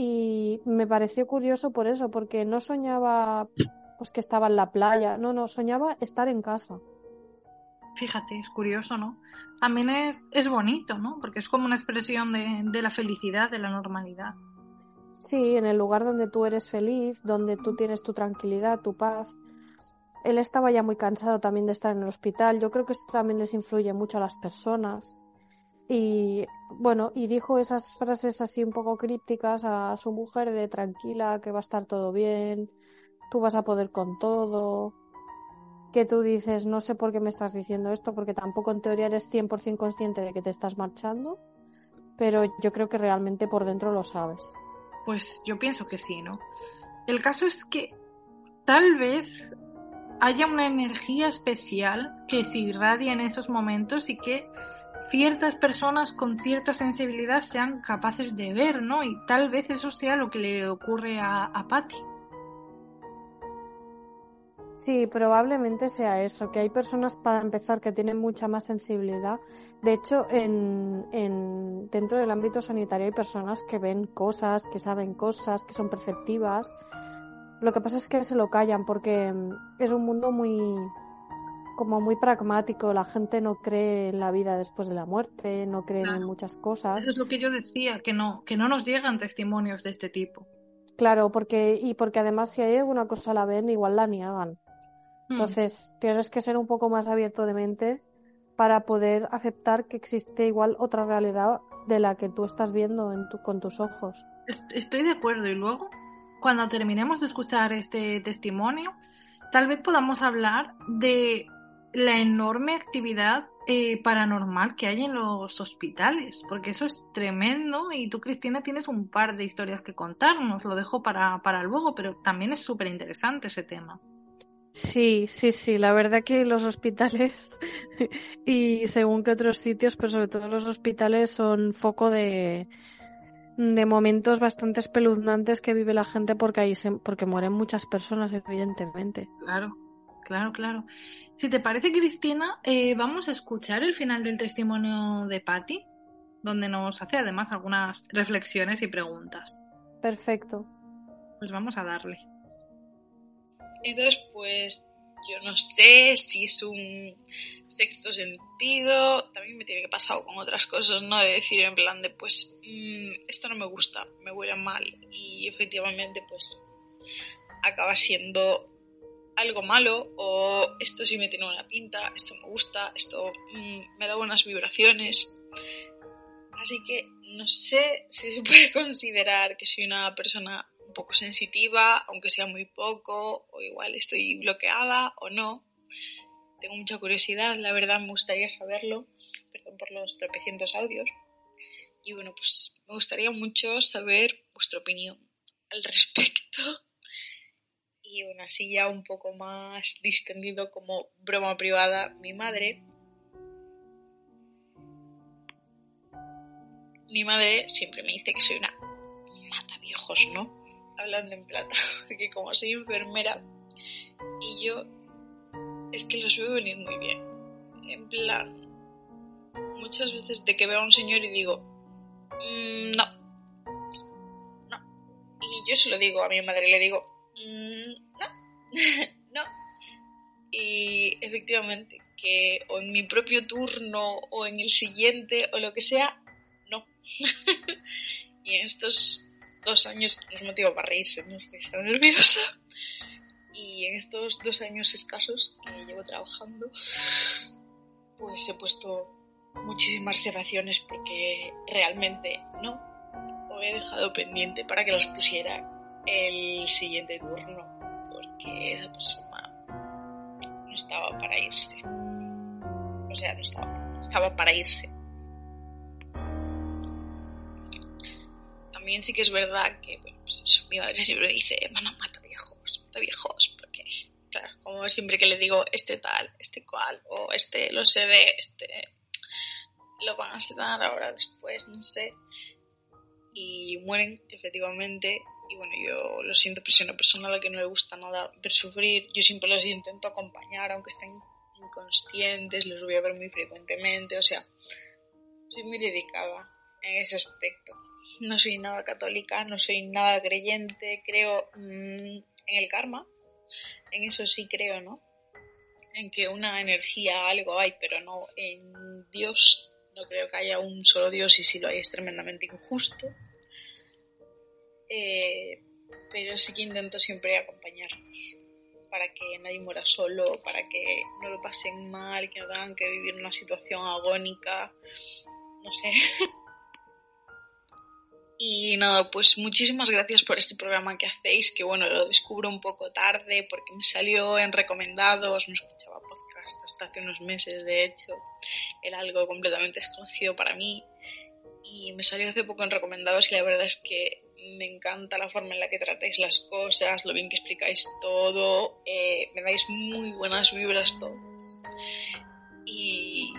y me pareció curioso por eso, porque no soñaba pues que estaba en la playa, no, no, soñaba estar en casa. Fíjate, es curioso, ¿no? También es, es bonito, ¿no? Porque es como una expresión de, de la felicidad, de la normalidad. Sí, en el lugar donde tú eres feliz, donde tú tienes tu tranquilidad, tu paz. Él estaba ya muy cansado también de estar en el hospital. Yo creo que esto también les influye mucho a las personas. Y bueno, y dijo esas frases así un poco crípticas a su mujer de tranquila, que va a estar todo bien, tú vas a poder con todo, que tú dices, no sé por qué me estás diciendo esto, porque tampoco en teoría eres 100% consciente de que te estás marchando, pero yo creo que realmente por dentro lo sabes. Pues yo pienso que sí, ¿no? El caso es que tal vez haya una energía especial que se irradia en esos momentos y que ciertas personas con cierta sensibilidad sean capaces de ver, ¿no? Y tal vez eso sea lo que le ocurre a, a Patty. Sí, probablemente sea eso, que hay personas para empezar que tienen mucha más sensibilidad. De hecho, en, en, dentro del ámbito sanitario hay personas que ven cosas, que saben cosas, que son perceptivas. Lo que pasa es que se lo callan porque mm, es un mundo muy como muy pragmático, la gente no cree en la vida después de la muerte, no cree en muchas cosas. Eso es lo que yo decía, que no, que no nos llegan testimonios de este tipo. Claro, porque, y porque además si hay alguna cosa la ven, igual la niegan. Hmm. Entonces, tienes que ser un poco más abierto de mente para poder aceptar que existe igual otra realidad de la que tú estás viendo en tu, con tus ojos. Estoy de acuerdo. Y luego, cuando terminemos de escuchar este testimonio, tal vez podamos hablar de la enorme actividad eh, paranormal que hay en los hospitales, porque eso es tremendo y tú, Cristina, tienes un par de historias que contarnos, lo dejo para, para luego, pero también es súper interesante ese tema. Sí, sí, sí, la verdad que los hospitales y según que otros sitios, pero sobre todo los hospitales son foco de, de momentos bastante espeluznantes que vive la gente porque ahí se, porque mueren muchas personas, evidentemente. Claro, claro, claro. Si te parece, Cristina, eh, vamos a escuchar el final del testimonio de Patty, donde nos hace además algunas reflexiones y preguntas. Perfecto. Pues vamos a darle. Entonces, pues yo no sé si es un sexto sentido, también me tiene que pasar con otras cosas, ¿no? De decir en plan de, pues, mm, esto no me gusta, me huele mal y efectivamente, pues, acaba siendo algo malo o esto sí me tiene una pinta, esto me gusta, esto mm, me da buenas vibraciones. Así que no sé si se puede considerar que soy una persona un poco sensitiva, aunque sea muy poco, o igual estoy bloqueada o no. Tengo mucha curiosidad, la verdad me gustaría saberlo. Perdón por los tropecientos audios. Y bueno, pues me gustaría mucho saber vuestra opinión al respecto. Y bueno, así ya un poco más distendido como broma privada, mi madre. Mi madre siempre me dice que soy una mata viejos, ¿no? Hablando en plata, porque como soy enfermera y yo es que los veo venir muy bien. En plan, muchas veces de que veo a un señor y digo, mm, no, no. Y yo se lo digo a mi madre, le digo, mm, no, no. Y efectivamente, que o en mi propio turno o en el siguiente o lo que sea, no. y en estos dos años, no es motivo para reírse, no es que estar nerviosa. Y en estos dos años escasos que llevo trabajando, pues he puesto muchísimas cerraciones porque realmente no. O he dejado pendiente para que los pusiera el siguiente turno, porque esa persona no estaba para irse. O sea, no estaba, estaba para irse. También sí que es verdad que pues mi madre siempre dice, bueno, mata viejos, mata viejos, porque, claro, como siempre que le digo este tal, este cual, o este lo sé de, este lo van a asesinar ahora, después, no sé, y mueren efectivamente, y bueno, yo lo siento, pero soy una persona a la que no le gusta nada ver sufrir, yo siempre los intento acompañar, aunque estén inconscientes, los voy a ver muy frecuentemente, o sea, soy muy dedicada en ese aspecto no soy nada católica, no soy nada creyente, creo mm, en el karma, en eso sí creo, ¿no? En que una energía, algo hay, pero no en Dios. No creo que haya un solo Dios y si lo hay es tremendamente injusto. Eh, pero sí que intento siempre acompañarnos para que nadie muera solo, para que no lo pasen mal, que no tengan que vivir una situación agónica, no sé. Y nada, pues muchísimas gracias por este programa que hacéis, que bueno, lo descubro un poco tarde porque me salió en recomendados, no escuchaba podcast hasta hace unos meses, de hecho, era algo completamente desconocido para mí y me salió hace poco en recomendados y la verdad es que me encanta la forma en la que tratáis las cosas, lo bien que explicáis todo, eh, me dais muy buenas vibras todos. Y,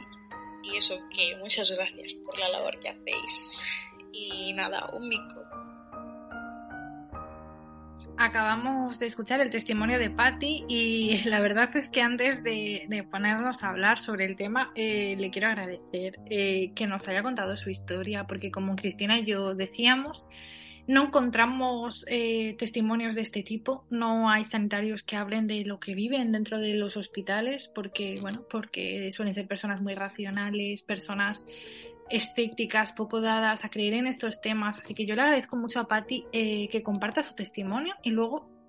y eso que muchas gracias por la labor que hacéis y nada, un mico. acabamos de escuchar el testimonio de Patty y la verdad es que antes de, ponernos a hablar sobre el tema, eh, le quiero agradecer eh, que nos haya contado su historia, porque como Cristina y yo decíamos, no encontramos eh, testimonios de este tipo, no hay sanitarios que hablen de lo que viven dentro de los hospitales, porque, bueno, porque suelen ser personas muy racionales, personas escépticas, poco dadas a creer en estos temas. Así que yo le agradezco mucho a Patti eh, que comparta su testimonio y luego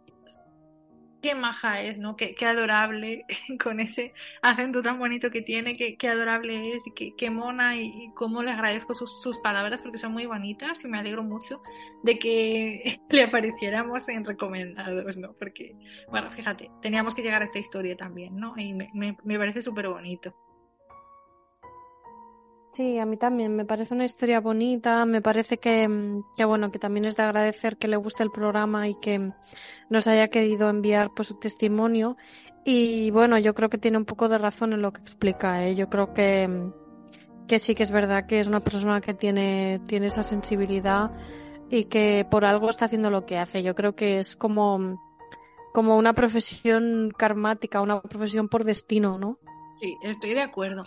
qué maja es, ¿no? Qué, adorable con ese acento tan bonito que tiene, qué, qué adorable es y qué, mona y, cómo le agradezco sus, sus, palabras porque son muy bonitas y me alegro mucho de que le apareciéramos en recomendados, ¿no? Porque, bueno, fíjate, teníamos que llegar a esta historia también, ¿no? Y me, me, me parece súper bonito. Sí, a mí también me parece una historia bonita, me parece que, mm, que, bueno, que también es de agradecer que le guste el programa y que nos haya querido enviar pues su testimonio y bueno, yo creo que tiene un poco de razón en lo que explica, ¿eh? yo creo que, mm, que sí que es verdad que es una persona que tiene, tiene esa sensibilidad y que por algo está haciendo lo que hace. Yo creo que es como, mm, como una profesión karmática, una profesión por destino, ¿no? Sí, estoy de acuerdo.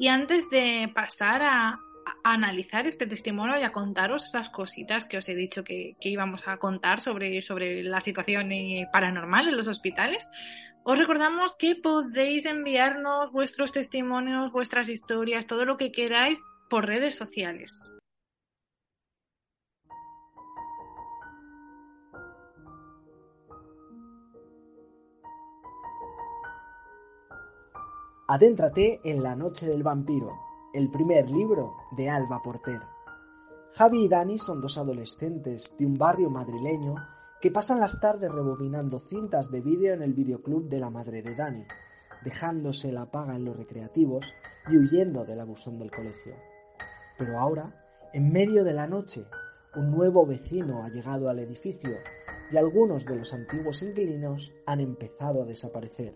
Y antes de pasar a, analizar este testimonio y a contaros esas cositas que os he dicho que, íbamos a contar sobre, sobre la situación eh, paranormal en los hospitales, os recordamos que podéis enviarnos vuestros testimonios, vuestras historias, todo lo que queráis por redes sociales. Adéntrate en La Noche del Vampiro, el primer libro de Alba Porter. Javi y Dani son dos adolescentes de un barrio madrileño que pasan las tardes rebobinando cintas de vídeo en el videoclub de la madre de Dani, dejándose la paga en los recreativos y huyendo del abusón del colegio. Pero ahora, en medio de la noche, un nuevo vecino ha llegado al edificio y algunos de los antiguos inquilinos han empezado a desaparecer.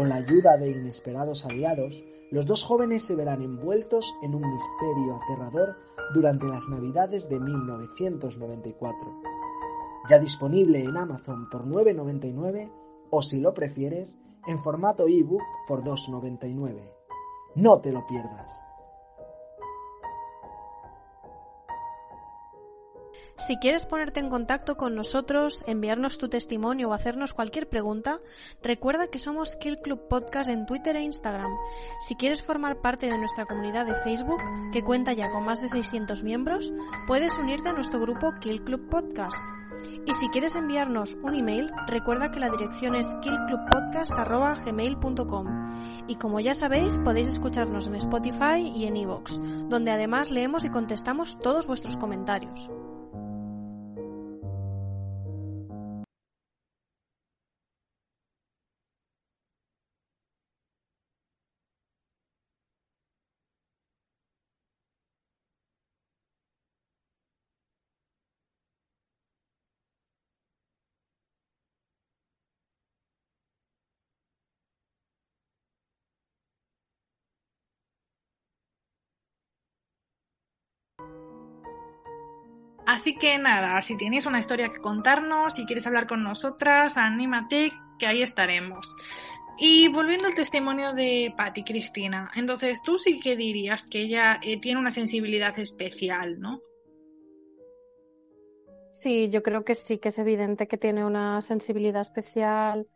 Con la ayuda de inesperados aliados, los dos jóvenes se verán envueltos en un misterio aterrador durante las Navidades de 1994. Ya disponible en Amazon por 9,99 o si lo prefieres, en formato ebook por 2,99. No te lo pierdas. Si quieres ponerte en contacto con nosotros, enviarnos tu testimonio o hacernos cualquier pregunta, recuerda que somos Kill Club Podcast en Twitter e Instagram. Si quieres formar parte de nuestra comunidad de Facebook, que cuenta ya con más de 600 miembros, puedes unirte a nuestro grupo Kill Club Podcast. Y si quieres enviarnos un email, recuerda que la dirección es killclubpodcast.gmail.com Y como ya sabéis, podéis escucharnos en Spotify y en Evox, donde además leemos y contestamos todos vuestros comentarios. Así que nada, si tienes una historia que contarnos, si quieres hablar con nosotras, anímate, que ahí estaremos. Y volviendo al testimonio de Patti Cristina, entonces tú sí que dirías que ella eh, tiene una sensibilidad especial, ¿no? Sí, yo creo que sí, que es evidente que tiene una sensibilidad especial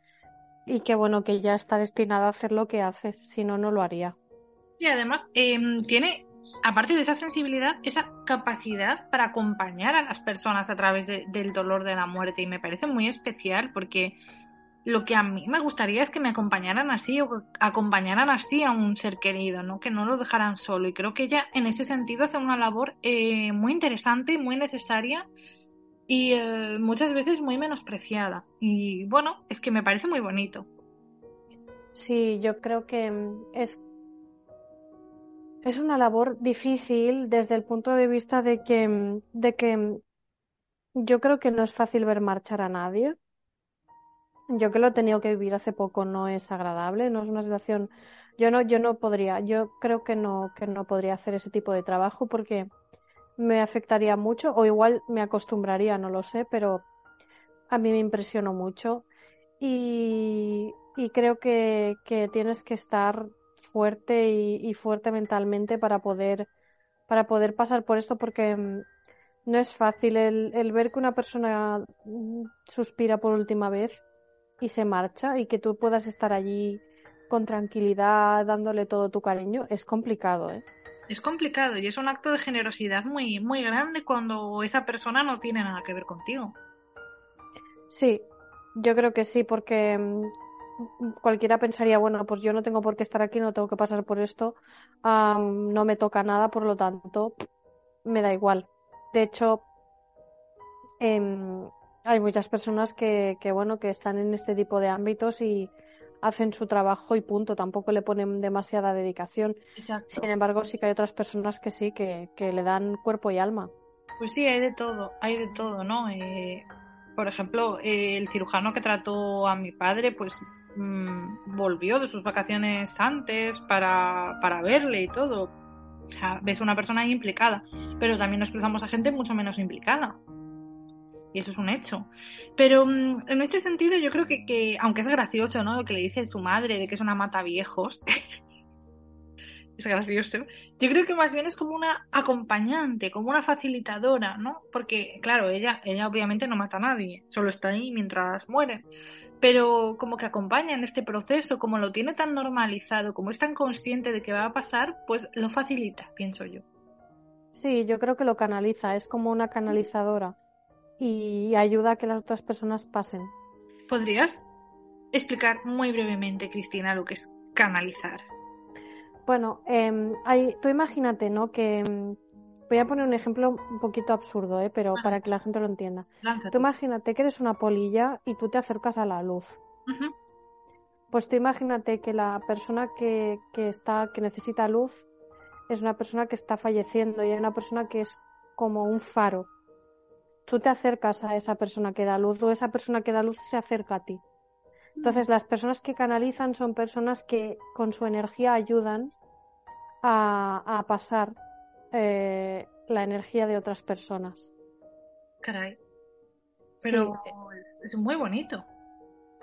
y que bueno, que ella está destinada a hacer lo que hace, si no, no lo haría. Y además em, tiene aparte de esa sensibilidad, esa capacidad para acompañar a las personas a través del dolor de la muerte. Y me parece muy especial porque lo que a mí me gustaría es que me acompañaran así o que acompañaran así a un ser querido, ¿no? Que no lo dejaran solo. Y creo que ella en ese sentido hace una labor eh, muy interesante, muy necesaria y eh, muchas veces muy menospreciada. Y bueno, es que me parece muy bonito. Sí, yo creo que es es una labor difícil desde el punto de vista de que, de que yo creo que no es fácil ver marchar a nadie. Yo que lo he tenido que vivir hace poco no es agradable, no es una situación. Yo no, yo no podría, yo creo que no, que no podría hacer ese tipo de trabajo porque me afectaría mucho, o igual me acostumbraría, no lo sé, pero a mí me impresionó mucho y, creo que, tienes que estar fuerte y, fuerte mentalmente para poder, para poder pasar por esto porque mm, no es fácil el, el ver que una persona mm, suspira por última vez y se marcha y que tú puedas estar allí con tranquilidad, dándole todo tu cariño, es complicado, ¿eh? Es complicado y es un acto de generosidad muy, muy grande cuando esa persona no tiene nada que ver contigo. Sí, yo creo que sí, porque mm, cualquiera pensaría, bueno, pues yo no tengo por qué estar aquí, no tengo que pasar por esto, no me toca nada, por lo tanto, me da igual. De hecho, em, hay muchas personas que, que, bueno, que están en este tipo de ámbitos y hacen su trabajo y punto, tampoco le ponen demasiada dedicación. Sin embargo, sí que hay otras personas que sí, que, que le dan cuerpo y alma. Pues sí, hay de todo, hay de todo, ¿no? Eh, por ejemplo, el cirujano que trató a mi padre, pues mmm, volvió de sus vacaciones antes para, para verle y todo. O sea, ves una persona ahí implicada, pero también nos cruzamos a gente mucho menos implicada. Y eso es un hecho. Pero mmm, en este sentido yo creo que, que, aunque es gracioso, ¿no? Lo que le dice su madre de que es una mata viejos, es gracioso. Yo creo que más bien es como una acompañante, como una facilitadora, ¿no? Porque, claro, ella, ella obviamente no mata a nadie, solo está ahí mientras mueren. Pero como que acompaña en este proceso, como lo tiene tan normalizado, como es tan consciente de que va a pasar, pues lo facilita, pienso yo. Sí, yo creo que lo canaliza, es como una canalizadora y ayuda a que las otras personas pasen. ¿Podrías explicar muy brevemente, Cristina, lo que es canalizar? Bueno, eh, tú imagínate, ¿no? Que em, voy a poner un ejemplo un poquito absurdo, ¿eh? Pero para que la gente lo entienda. Tú imagínate que eres una polilla y tú te acercas a la luz. Pues tú imagínate que la persona que, que, está, que necesita luz es una persona que está falleciendo y hay una persona que es como un faro. Tú te acercas a esa persona que da luz o esa persona que da luz se acerca a ti. Entonces, las personas que canalizan son personas que con su energía ayudan a, pasar eh, la energía de otras personas. Caray. Pero es, muy bonito.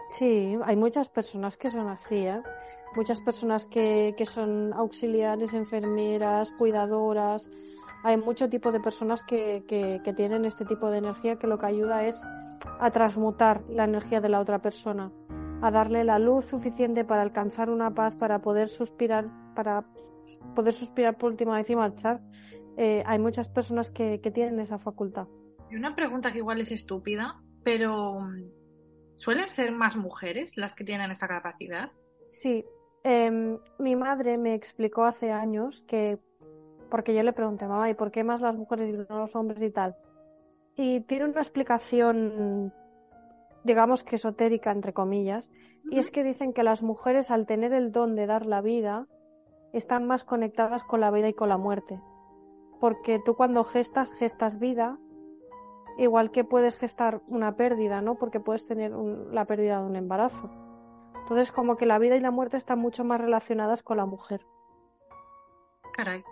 Sí, hay muchas personas que son así, ¿eh? Muchas personas que, que son auxiliares, enfermeras, cuidadoras. Hay mucho tipo de personas que, que, que tienen este tipo de energía que lo que ayuda es a transmutar la energía de la otra persona a darle la luz suficiente para alcanzar una paz, para poder suspirar, para poder suspirar por última vez y marchar. Eh, hay muchas personas que, tienen esa facultad. Y una pregunta que igual es estúpida, pero mm, ¿suelen ser más mujeres las que tienen esta capacidad? Sí. Em, mi madre me explicó hace años que, porque yo le pregunté, mamá, ¿y por qué más las mujeres y no los hombres y tal? Y tiene una explicación digamos que esotérica, entre comillas, y es que dicen que las mujeres al tener el don de dar la vida, están más conectadas con la vida y con la muerte. Porque tú cuando gestas, gestas vida, igual que puedes gestar una pérdida, ¿no? Porque puedes tener la pérdida de un embarazo. Entonces, como que la vida y la muerte están mucho más relacionadas con la mujer. Caray.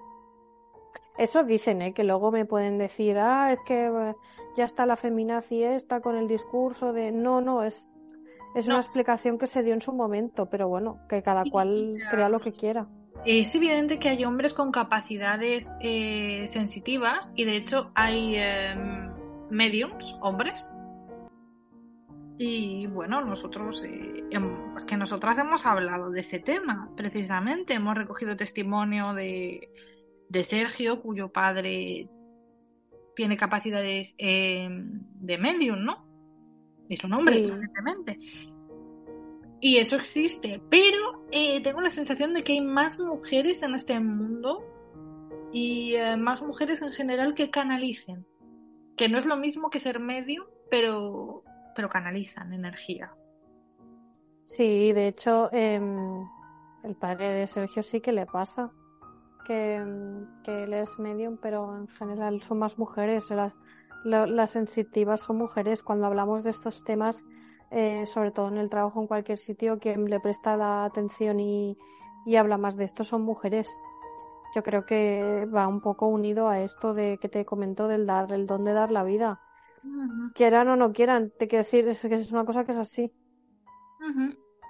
Eso dicen, ¿eh? que luego me pueden decir, ah, es que eh, ya está la feminazi esta con el discurso de no, no, es, es una explicación que se dio en su momento, pero bueno, que cada cual crea lo que quiera. Es evidente que hay hombres con capacidades eh, sensitivas y de hecho hay em, mediums, hombres. Y bueno, nosotros, eh, es que nosotras hemos hablado de ese tema, precisamente, hemos recogido testimonio de, de Sergio, cuyo padre tiene capacidades eh, de medium, ¿no? Es un hombre, evidentemente. Y eso existe, pero eh, tengo la sensación de que hay más mujeres en este mundo y eh, más mujeres en general que canalicen. Que no es lo mismo que ser medium, pero, pero canalizan energía. Sí, de hecho, em, el padre de Sergio sí que le pasa que, él es medium, pero en general son más mujeres. Las, sensitivas son mujeres. Cuando hablamos de estos temas, eh, sobre todo en el trabajo en cualquier sitio, quien le presta la atención y, habla más de esto son mujeres. Yo creo que va un poco unido a esto de que te comentó del dar, el don de dar la vida. Quieran o no quieran, te quiero decir, es que es una cosa que es así.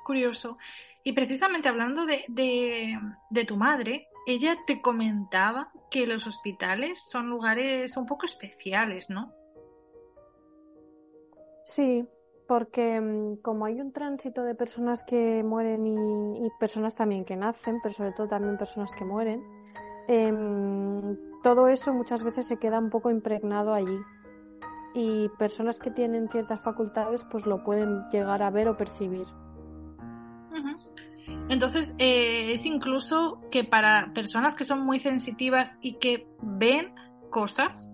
Curioso. Y precisamente hablando de, de, de tu madre, ella te comentaba que los hospitales son lugares un poco especiales, ¿no? Sí, porque mm, como hay un tránsito de personas que mueren y, personas también que nacen, pero sobre todo también personas que mueren, em, todo eso muchas veces se queda un poco impregnado allí. Y personas que tienen ciertas facultades pues lo pueden llegar a ver o percibir. Entonces, eh, es incluso que para personas que son muy sensitivas y que ven cosas,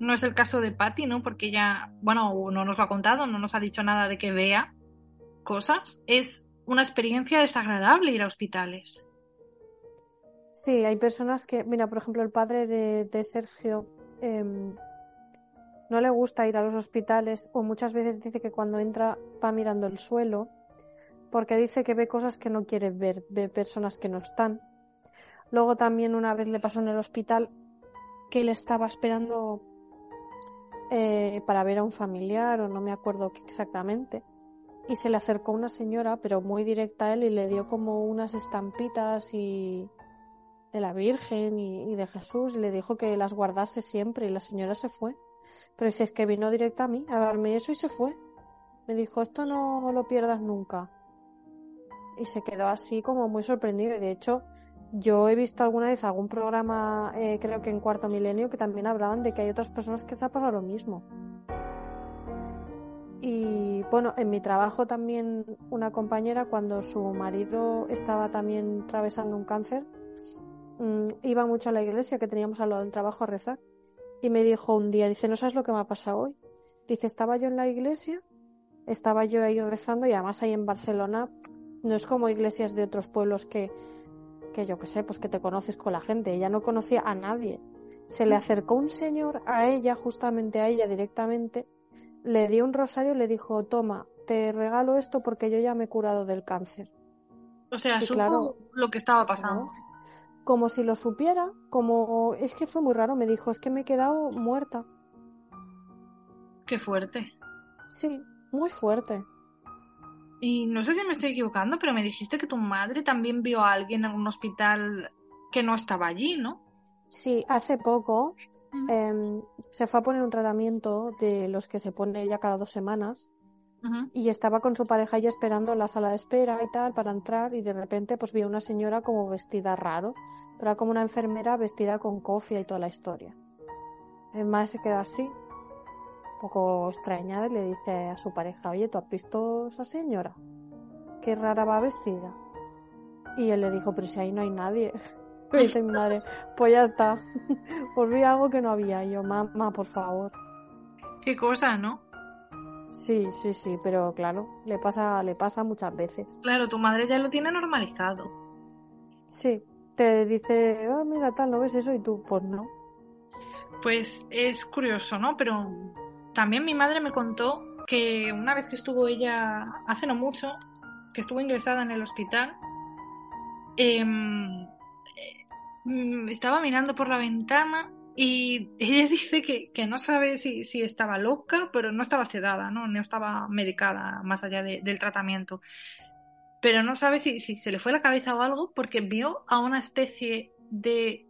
no es el caso de Patty, ¿no? Porque ella, bueno, no nos lo ha contado, no nos ha dicho nada de que vea cosas. Es una experiencia desagradable ir a hospitales. Sí, hay personas que, mira, por ejemplo, el padre de, Sergio em, no le gusta ir a los hospitales o muchas veces dice que cuando entra va mirando el suelo porque dice que ve cosas que no quiere ver, ve personas que no están. Luego también una vez le pasó en el hospital que él estaba esperando eh, para ver a un familiar o no me acuerdo qué exactamente y se le acercó una señora pero muy directa a él y le dio como unas estampitas y de la Virgen y, de Jesús y le dijo que las guardase siempre y la señora se fue. Pero dice, que vino directa a mí a darme eso y se fue. Me dijo, esto no lo pierdas nunca. Y se quedó así como muy sorprendido. Y de hecho, yo he visto alguna vez algún programa, eh, creo que en Cuarto Milenio, que también hablaban de que hay otras personas que se ha pasado lo mismo. Y bueno, en mi trabajo también una compañera, cuando su marido estaba también atravesando un cáncer, mm, iba mucho a la iglesia que teníamos al lado del trabajo a rezar. Y me dijo un día, dice, ¿no sabes lo que me ha pasado hoy? Dice, estaba yo en la iglesia, estaba yo ahí rezando y además ahí en Barcelona no es como iglesias de otros pueblos que, que yo que sé, pues que te conoces con la gente. Ella no conocía a nadie. Se le acercó un señor a ella, justamente a ella directamente, le dio un rosario y le dijo, toma, te regalo esto porque yo ya me he curado del cáncer. O sea, supo claro, lo que estaba pasando. Como si lo supiera, como es que fue muy raro, me dijo, es que me he quedado muerta. Qué fuerte. Sí, muy fuerte. Y no sé si me estoy equivocando, pero me dijiste que tu madre también vio a alguien en un hospital que no estaba allí, ¿no? Sí, hace poco em, se fue a poner un tratamiento de los que se pone ella cada dos semanas y estaba con su pareja ya esperando en la sala de espera y tal para entrar y de repente pues vio una señora como vestida raro, pero era como una enfermera vestida con cofia y toda la historia. Además se queda así, poco extrañada y le dice a su pareja, oye, ¿tú has visto esa señora? Qué rara va vestida. Y él le dijo, pero si ahí no hay nadie. Dice mi madre, pues ya está. Pues vi algo que no había. Y yo, mamá, por favor. Qué cosa, ¿no? Sí, sí, sí, pero claro, le pasa, le pasa muchas veces. Claro, tu madre ya lo tiene normalizado. Sí, te dice, ah, mira, tal, ¿no ves eso? Y tú, pues no. Pues es curioso, ¿no? Pero también mi madre me contó que una vez que estuvo ella, hace no mucho, que estuvo ingresada en el hospital, em, eh, estaba mirando por la ventana y ella dice que, que no sabe si, si estaba loca, pero no estaba sedada, ¿no? No estaba medicada más allá de- del tratamiento. Pero no sabe si, si se le fue la cabeza o algo porque vio a una especie de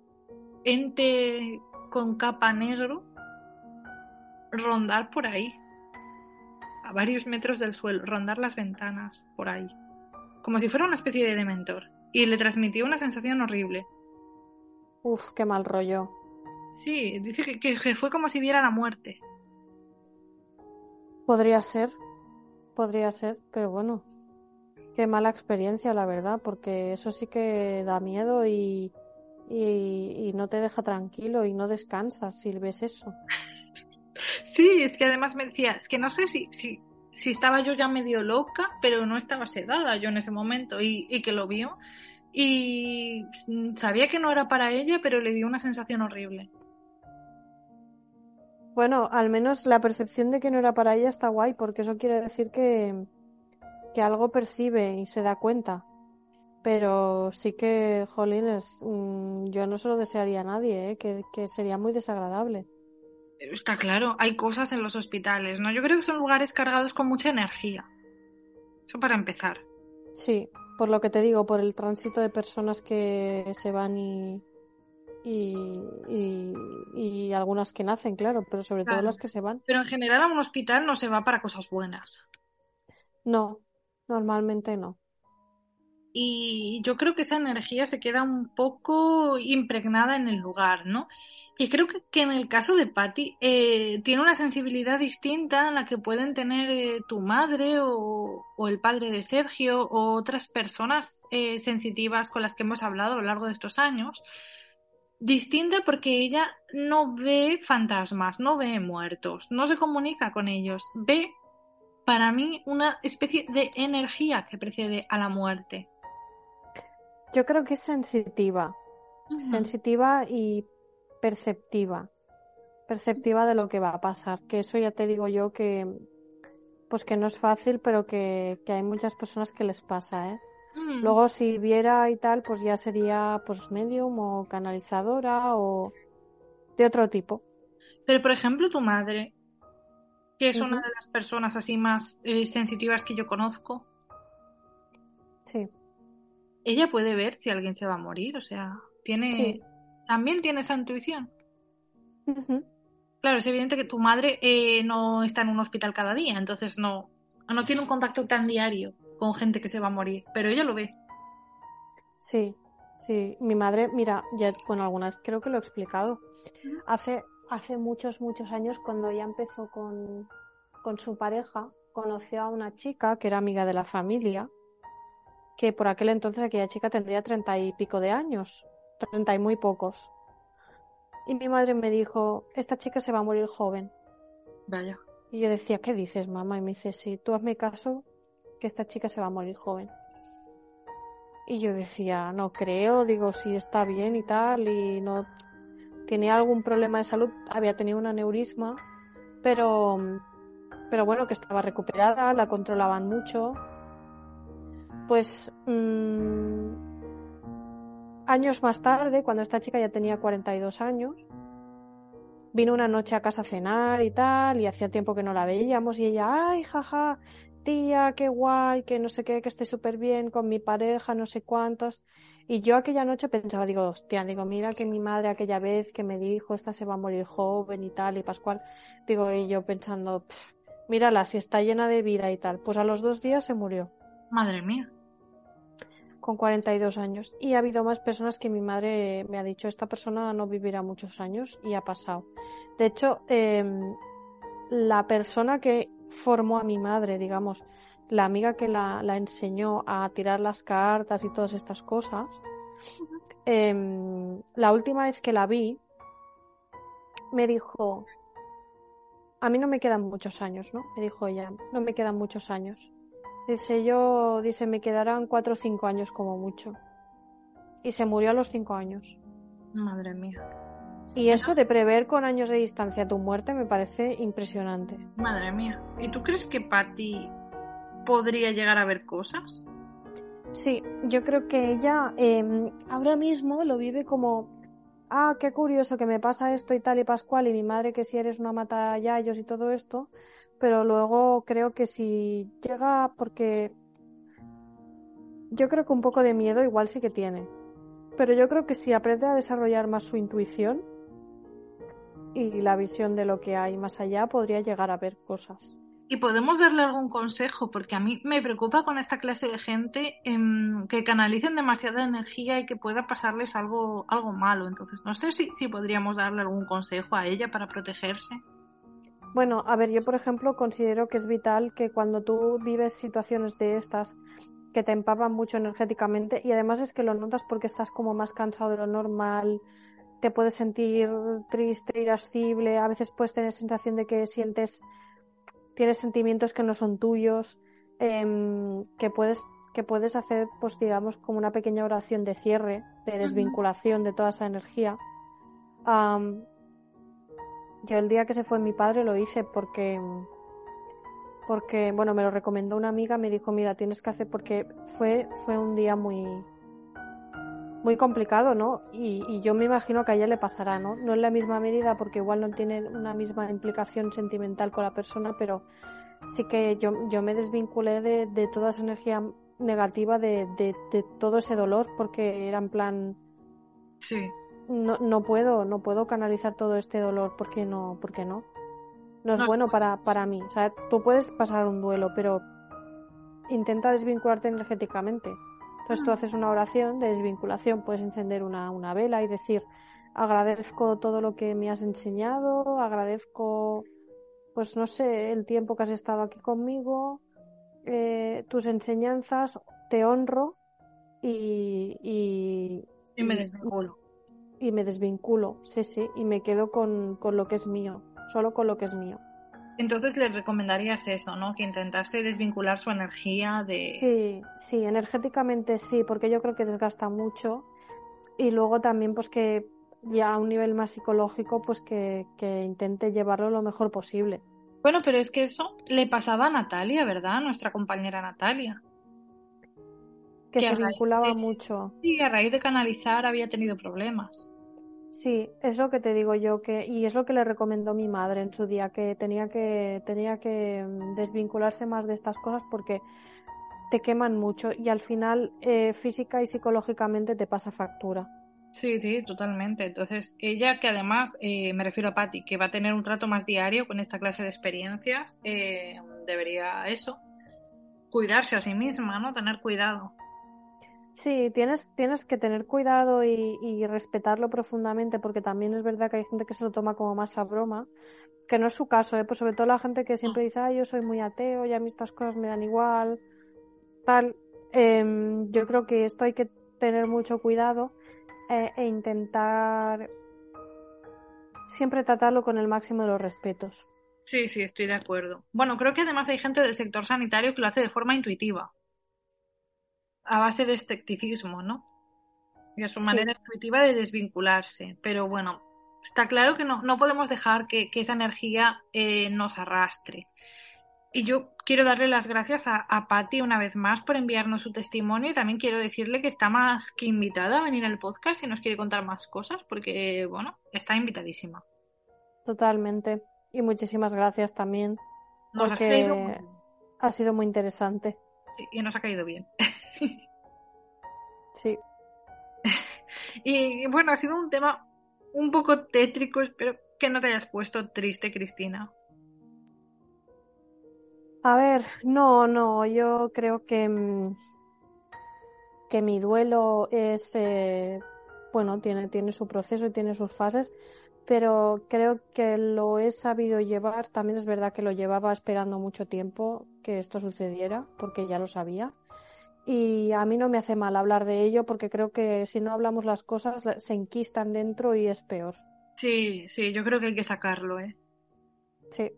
ente con capa negro rondar por ahí, a varios metros del suelo, rondar las ventanas por ahí, como si fuera una especie de dementor, y le transmitió una sensación horrible. Uf, qué mal rollo. Sí, dice que, que- que fue como si viera la muerte. Podría ser, podría ser, pero bueno, qué mala experiencia, la verdad, porque eso sí que da miedo y, y, y no te deja tranquilo y no descansas si ves eso. Sí, es que además me decía, es que no sé si, si, estaba yo ya medio loca, pero no estaba sedada yo en ese momento, y, y que lo vio, y sabía que no era para ella, pero le dio una sensación horrible. Bueno, al menos la percepción de que no era para ella está guay, porque eso quiere decir que, que algo percibe y se da cuenta. Pero sí que, jolines, mm, yo no se lo desearía a nadie, ¿eh? que, que sería muy desagradable. Está claro, hay cosas en los hospitales, ¿no? Yo creo que son lugares cargados con mucha energía. Eso para empezar. Sí, por lo que te digo, por el tránsito de personas que se van y, y, y, y algunas que nacen, claro, pero sobre todo las que se van. Pero en general a un hospital no se va para cosas buenas. No, normalmente no. Y yo creo que esa energía se queda un poco impregnada en el lugar, ¿no? Y creo que, en el caso de Patty eh, tiene una sensibilidad distinta en la que pueden tener eh, tu madre o, o el padre de Sergio o otras personas eh, sensitivas con las que hemos hablado a lo largo de estos años. Distinta porque ella no ve fantasmas, no ve muertos, no se comunica con ellos, ve para mí una especie de energía que precede a la muerte. Yo creo que es sensitiva, sensitiva y perceptiva, perceptiva de lo que va a pasar, que eso ya te digo yo que pues que no es fácil, pero que, que hay muchas personas que les pasa, ¿eh? Mm. Luego si viera y tal, pues ya sería pues medium o canalizadora o de otro tipo. Pero, por ejemplo, tu madre, que es una de las personas así más eh, sensitivas que yo conozco, Sí, ella puede ver si alguien se va a morir, o sea, tiene Sí. también tiene esa intuición. Claro, es evidente que tu madre eh, no está en un hospital cada día, entonces no, no tiene un contacto tan diario con gente que se va a morir, pero ella lo ve. Sí, sí. Mi madre, mira, ya, bueno, alguna vez creo que lo he explicado. Hace, hace muchos, muchos años, cuando ella empezó con, con su pareja, conoció a una chica que era amiga de la familia, que por aquel entonces aquella chica tendría treinta y pico de años, treinta y muy pocos. Y mi madre me dijo, esta chica se va a morir joven. Vaya. Y yo decía, ¿qué dices, mamá? Y me dice, sí, tú hazme caso, que esta chica se va a morir joven. Y yo decía, no creo, digo, sí está bien y tal, y no tenía algún problema de salud, había tenido un aneurisma, pero, pero bueno, que estaba recuperada, la controlaban mucho. Pues mm, años más tarde, cuando esta chica ya tenía 42 años, vino una noche a casa a cenar y tal, y hacía tiempo que no la veíamos, y ella, ay, jaja, tía, qué guay, que no sé qué, que esté súper bien con mi pareja, no sé cuántos. Y yo aquella noche pensaba, digo, hostia, digo, mira que mi madre aquella vez que me dijo, esta se va a morir joven y tal, y Pascual, digo, y yo pensando, "Pff, mírala, si está llena de vida y tal. Pues a los dos días se murió, Madre mía. Con 42 años. Y ha habido más personas que mi madre me ha dicho, esta persona no vivirá muchos años, y ha pasado. De hecho, em, la persona que formó a mi madre, digamos, la amiga que la, la enseñó a tirar las cartas y todas estas cosas, em, la última vez que la vi, me dijo, a mí no me quedan muchos años, ¿no? Me dijo ella, no me quedan muchos años. Dice yo, dice, me quedarán cuatro o cinco años como mucho. Y se murió a los cinco años. Madre mía. Y eso de prever con años de distancia tu muerte me parece impresionante. Madre mía. ¿Y tú crees que Patty podría llegar a ver cosas? Sí, yo creo que ella eh, ahora mismo lo vive como, ah, qué curioso que me pasa esto y tal y Pascual y mi madre que si eres una mata yayos y todo esto, pero luego creo que si llega porque yo creo que un poco de miedo igual sí que tiene, pero yo creo que si aprende a desarrollar más su intuición y la visión de lo que hay más allá, podría llegar a ver cosas. Y podemos darle algún consejo, porque a mí me preocupa con esta clase de gente em, que canalicen demasiada energía y que pueda pasarles algo, algo malo. Entonces, no sé si, si podríamos darle algún consejo a ella para protegerse. Bueno, a ver, yo por ejemplo considero que es vital que cuando tú vives situaciones de estas que te empapan mucho energéticamente y además es que lo notas porque estás como más cansado de lo normal, te puedes sentir triste, irascible, a veces puedes tener sensación de que sientes, tienes sentimientos que no son tuyos, em, que puedes que puedes hacer, pues digamos, como una pequeña oración de cierre, de desvinculación de toda esa energía. Yo el día que se fue mi padre lo hice porque, porque, bueno, me lo recomendó una amiga, me dijo, mira, tienes que hacer, porque fue, fue un día muy, muy complicado, ¿no? Y, y, yo me imagino que a ella le pasará, ¿no? No en la misma medida porque igual no tiene una misma implicación sentimental con la persona, pero sí que yo, yo me desvinculé de, de toda esa energía negativa, de, de, de, todo ese dolor, porque era en plan... Sí. No, no puedo, no puedo canalizar todo este dolor porque no, porque no. No es no. bueno para, para mí. O sea, tú puedes pasar un duelo, pero intenta desvincularte energéticamente. Entonces tú haces una oración de desvinculación, puedes encender una, una vela y decir, agradezco todo lo que me has enseñado, agradezco, pues no sé, el tiempo que has estado aquí conmigo, eh, tus enseñanzas, te honro y, y, y me desvinculo. Y me desvinculo, sí, sí, y me quedo con, con lo que es mío, solo con lo que es mío. Entonces les recomendarías eso, ¿no? Que intentase desvincular su energía de... Sí, sí, energéticamente sí, porque yo creo que desgasta mucho. Y luego también pues que ya a un nivel más psicológico pues que, que intente llevarlo lo mejor posible. Bueno, pero es que eso le pasaba a Natalia, ¿verdad? Nuestra compañera Natalia. Que, que se vinculaba de... mucho. Sí, a raíz de canalizar había tenido problemas. Sí, es lo que te digo yo, que, y es lo que le recomendó mi madre en su día, que tenía que, tenía que mm, desvincularse más de estas cosas porque te queman mucho y al final eh, física y psicológicamente te pasa factura. Sí, sí, totalmente. Entonces, ella que además, eh, me refiero a Patti, que va a tener un trato más diario con esta clase de experiencias, eh, debería eso, cuidarse a sí misma, ¿no? Tener cuidado. Sí, tienes, tienes que tener cuidado y, y, respetarlo profundamente, porque también es verdad que hay gente que se lo toma como más a broma, que no es su caso, ¿eh? pues sobre todo la gente que siempre dice, ay, yo soy muy ateo, y a mí estas cosas me dan igual, tal. Eh, yo creo que esto hay que tener mucho cuidado eh, e intentar siempre tratarlo con el máximo de los respetos. Sí, sí, estoy de acuerdo. Bueno, creo que además hay gente del sector sanitario que lo hace de forma intuitiva a base de escepticismo, ¿no? Y a su manera intuitiva de desvincularse. Pero bueno, está claro que no, no podemos dejar que, que esa energía eh, nos arrastre. Y yo quiero darle las gracias a, a Patti una vez más por enviarnos su testimonio y también quiero decirle que está más que invitada a venir al podcast si nos quiere contar más cosas, porque, bueno, está invitadísima. Totalmente. Y muchísimas gracias también, nos porque ha sido muy interesante. Sí, y nos ha caído bien. Sí. y bueno, ha sido un tema un poco tétrico, espero que no te hayas puesto triste, Cristina. A ver, no, no, yo creo que, mm, que mi duelo es, eh, bueno, tiene, tiene su proceso y tiene sus fases, pero creo que lo he sabido llevar. También es verdad que lo llevaba esperando mucho tiempo que esto sucediera, porque ya lo sabía y a mí no me hace mal hablar de ello porque creo que si no hablamos las cosas se enquistan dentro y es peor. Sí, sí, yo creo que hay que sacarlo, ¿eh? Sí.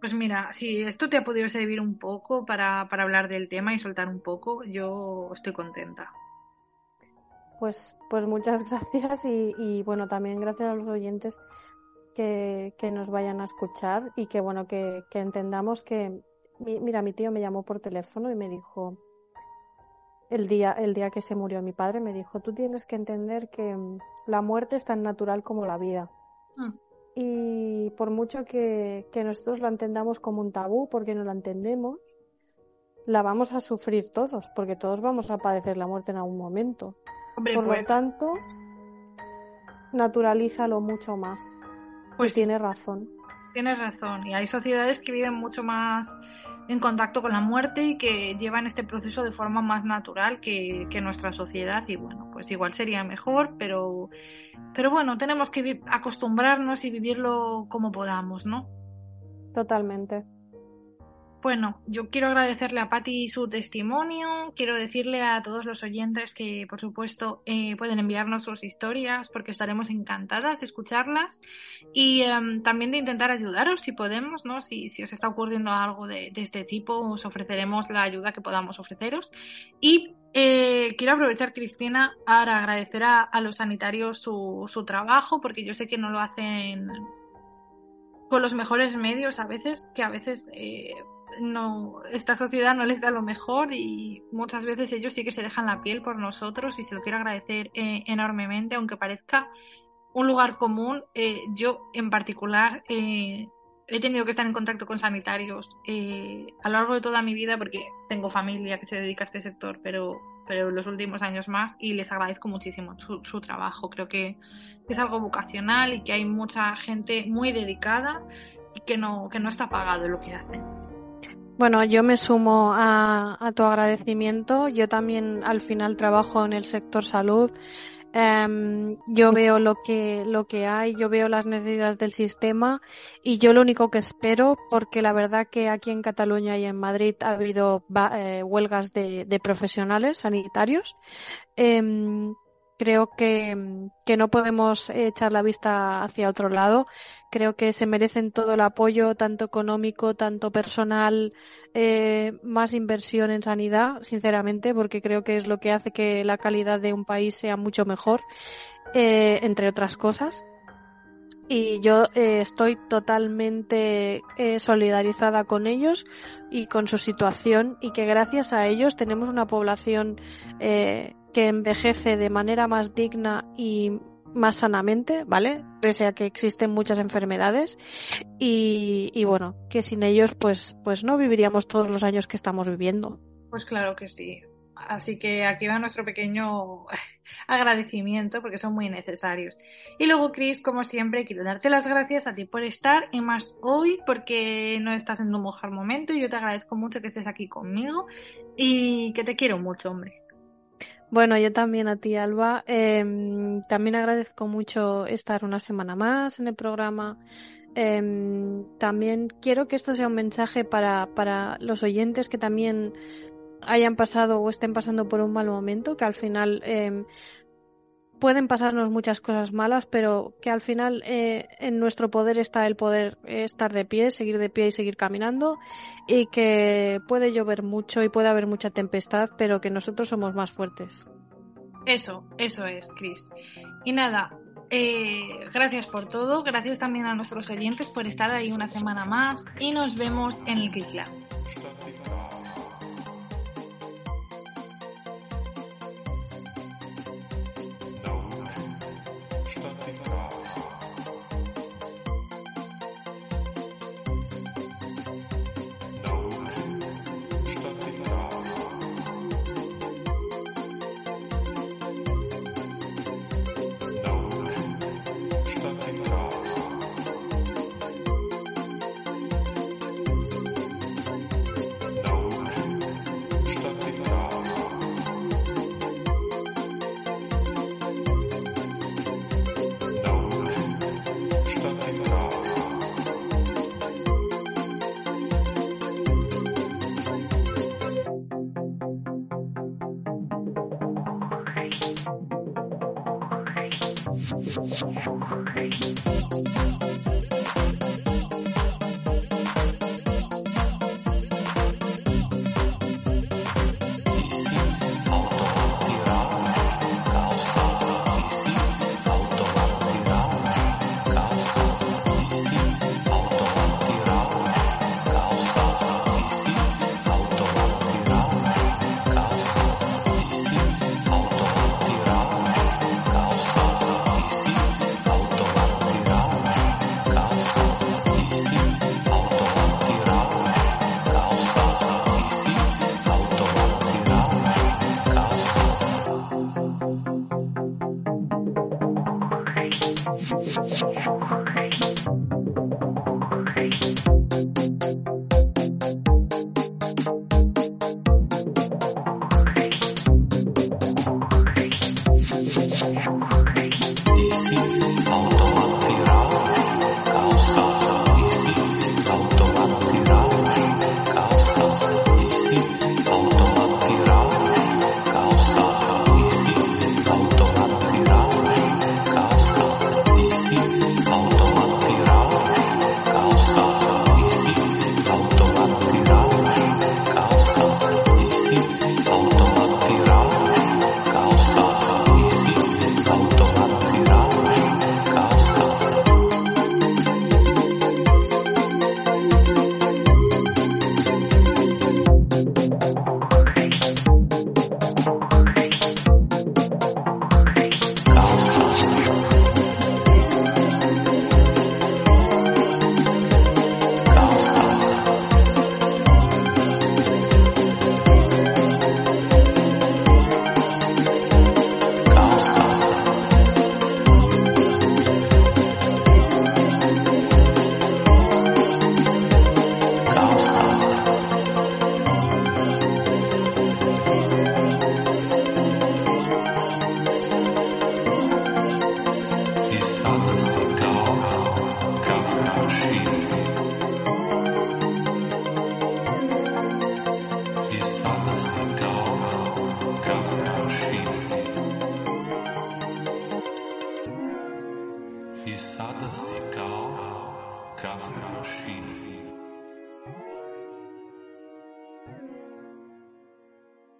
Pues mira, si esto te ha podido servir un poco para, para hablar del tema y soltar un poco, yo estoy contenta. Pues, pues muchas gracias y, y bueno, también gracias a los oyentes que, que nos vayan a escuchar y que bueno, que, que entendamos que, mira, mi tío me llamó por teléfono y me dijo, el día, el día que se murió mi padre, me dijo, tú tienes que entender que mm, la muerte es tan natural como la vida. Mm. Y por mucho que, que, nosotros la entendamos como un tabú, porque no la entendemos, la vamos a sufrir todos, porque todos vamos a padecer la muerte en algún momento. Hombre, por pues... lo tanto, naturalízalo mucho más. Pues y tiene razón. Tienes razón. Y hay sociedades que viven mucho más en contacto con la muerte y que llevan este proceso de forma más natural que, que, nuestra sociedad y bueno, pues igual sería mejor, pero, pero bueno, tenemos que acostumbrarnos y vivirlo como podamos, ¿no? Totalmente. Bueno, yo quiero agradecerle a Patti su testimonio, quiero decirle a todos los oyentes que, por supuesto, eh, pueden enviarnos sus historias porque estaremos encantadas de escucharlas y eh, también de intentar ayudaros si podemos, ¿no? Si, si os está ocurriendo algo de, este tipo, os ofreceremos la ayuda que podamos ofreceros. Y eh, quiero aprovechar, Cristina, para agradecer a, a los sanitarios su, su trabajo porque yo sé que no lo hacen con los mejores medios a veces, que a veces eh, no, esta sociedad no les da lo mejor y muchas veces ellos sí que se dejan la piel por nosotros y se lo quiero agradecer eh, enormemente, aunque parezca un lugar común. Eh, yo en particular eh, he tenido que estar en contacto con sanitarios a lo largo de toda mi vida porque tengo familia que se dedica a este sector, pero, pero los últimos años más y les agradezco muchísimo su, trabajo. Creo que es algo vocacional y que hay mucha gente muy dedicada y que no, que no está pagado lo que hacen. Bueno, yo me sumo a, tu agradecimiento. Yo también al final trabajo en el sector salud. Em, yo veo lo que, lo que hay, yo veo las necesidades del sistema y yo lo único que espero, porque la verdad que aquí en Cataluña y en Madrid ha habido eh, huelgas de, de, profesionales sanitarios, em, Creo que, no podemos echar la vista hacia otro lado. Creo que se merecen todo el apoyo, tanto económico, tanto personal, eh, más inversión en sanidad, sinceramente, porque creo que es lo que hace que la calidad de un país sea mucho mejor, eh, entre otras cosas. Y yo eh, estoy totalmente solidarizada con ellos y con su situación y que gracias a ellos tenemos una población que envejece de manera más digna y más sanamente, ¿vale? Pese a que existen muchas enfermedades y, bueno, que sin ellos pues, pues no viviríamos todos los años que estamos viviendo. Pues claro que sí. Así que aquí va nuestro pequeño agradecimiento porque son muy necesarios. Y luego, Chris, como siempre, quiero darte las gracias a ti por estar y más hoy porque no estás en un mejor momento y yo te agradezco mucho que estés aquí conmigo y que te quiero mucho, hombre. Bueno, yo también a ti, Alba. Em, también agradezco mucho estar una semana más en el programa. Em, también quiero que esto sea un mensaje para, para los oyentes que también hayan pasado o estén pasando por un mal momento, que al final em, pueden pasarnos muchas cosas malas, pero que al final eh, en nuestro poder está el poder estar de pie, seguir de pie y seguir caminando, y que puede llover mucho y puede haber mucha tempestad, pero que nosotros somos más fuertes. Eso, eso es, Chris. Y nada, eh, gracias por todo, gracias también a nuestros oyentes por estar ahí una semana más y nos vemos en el Lab.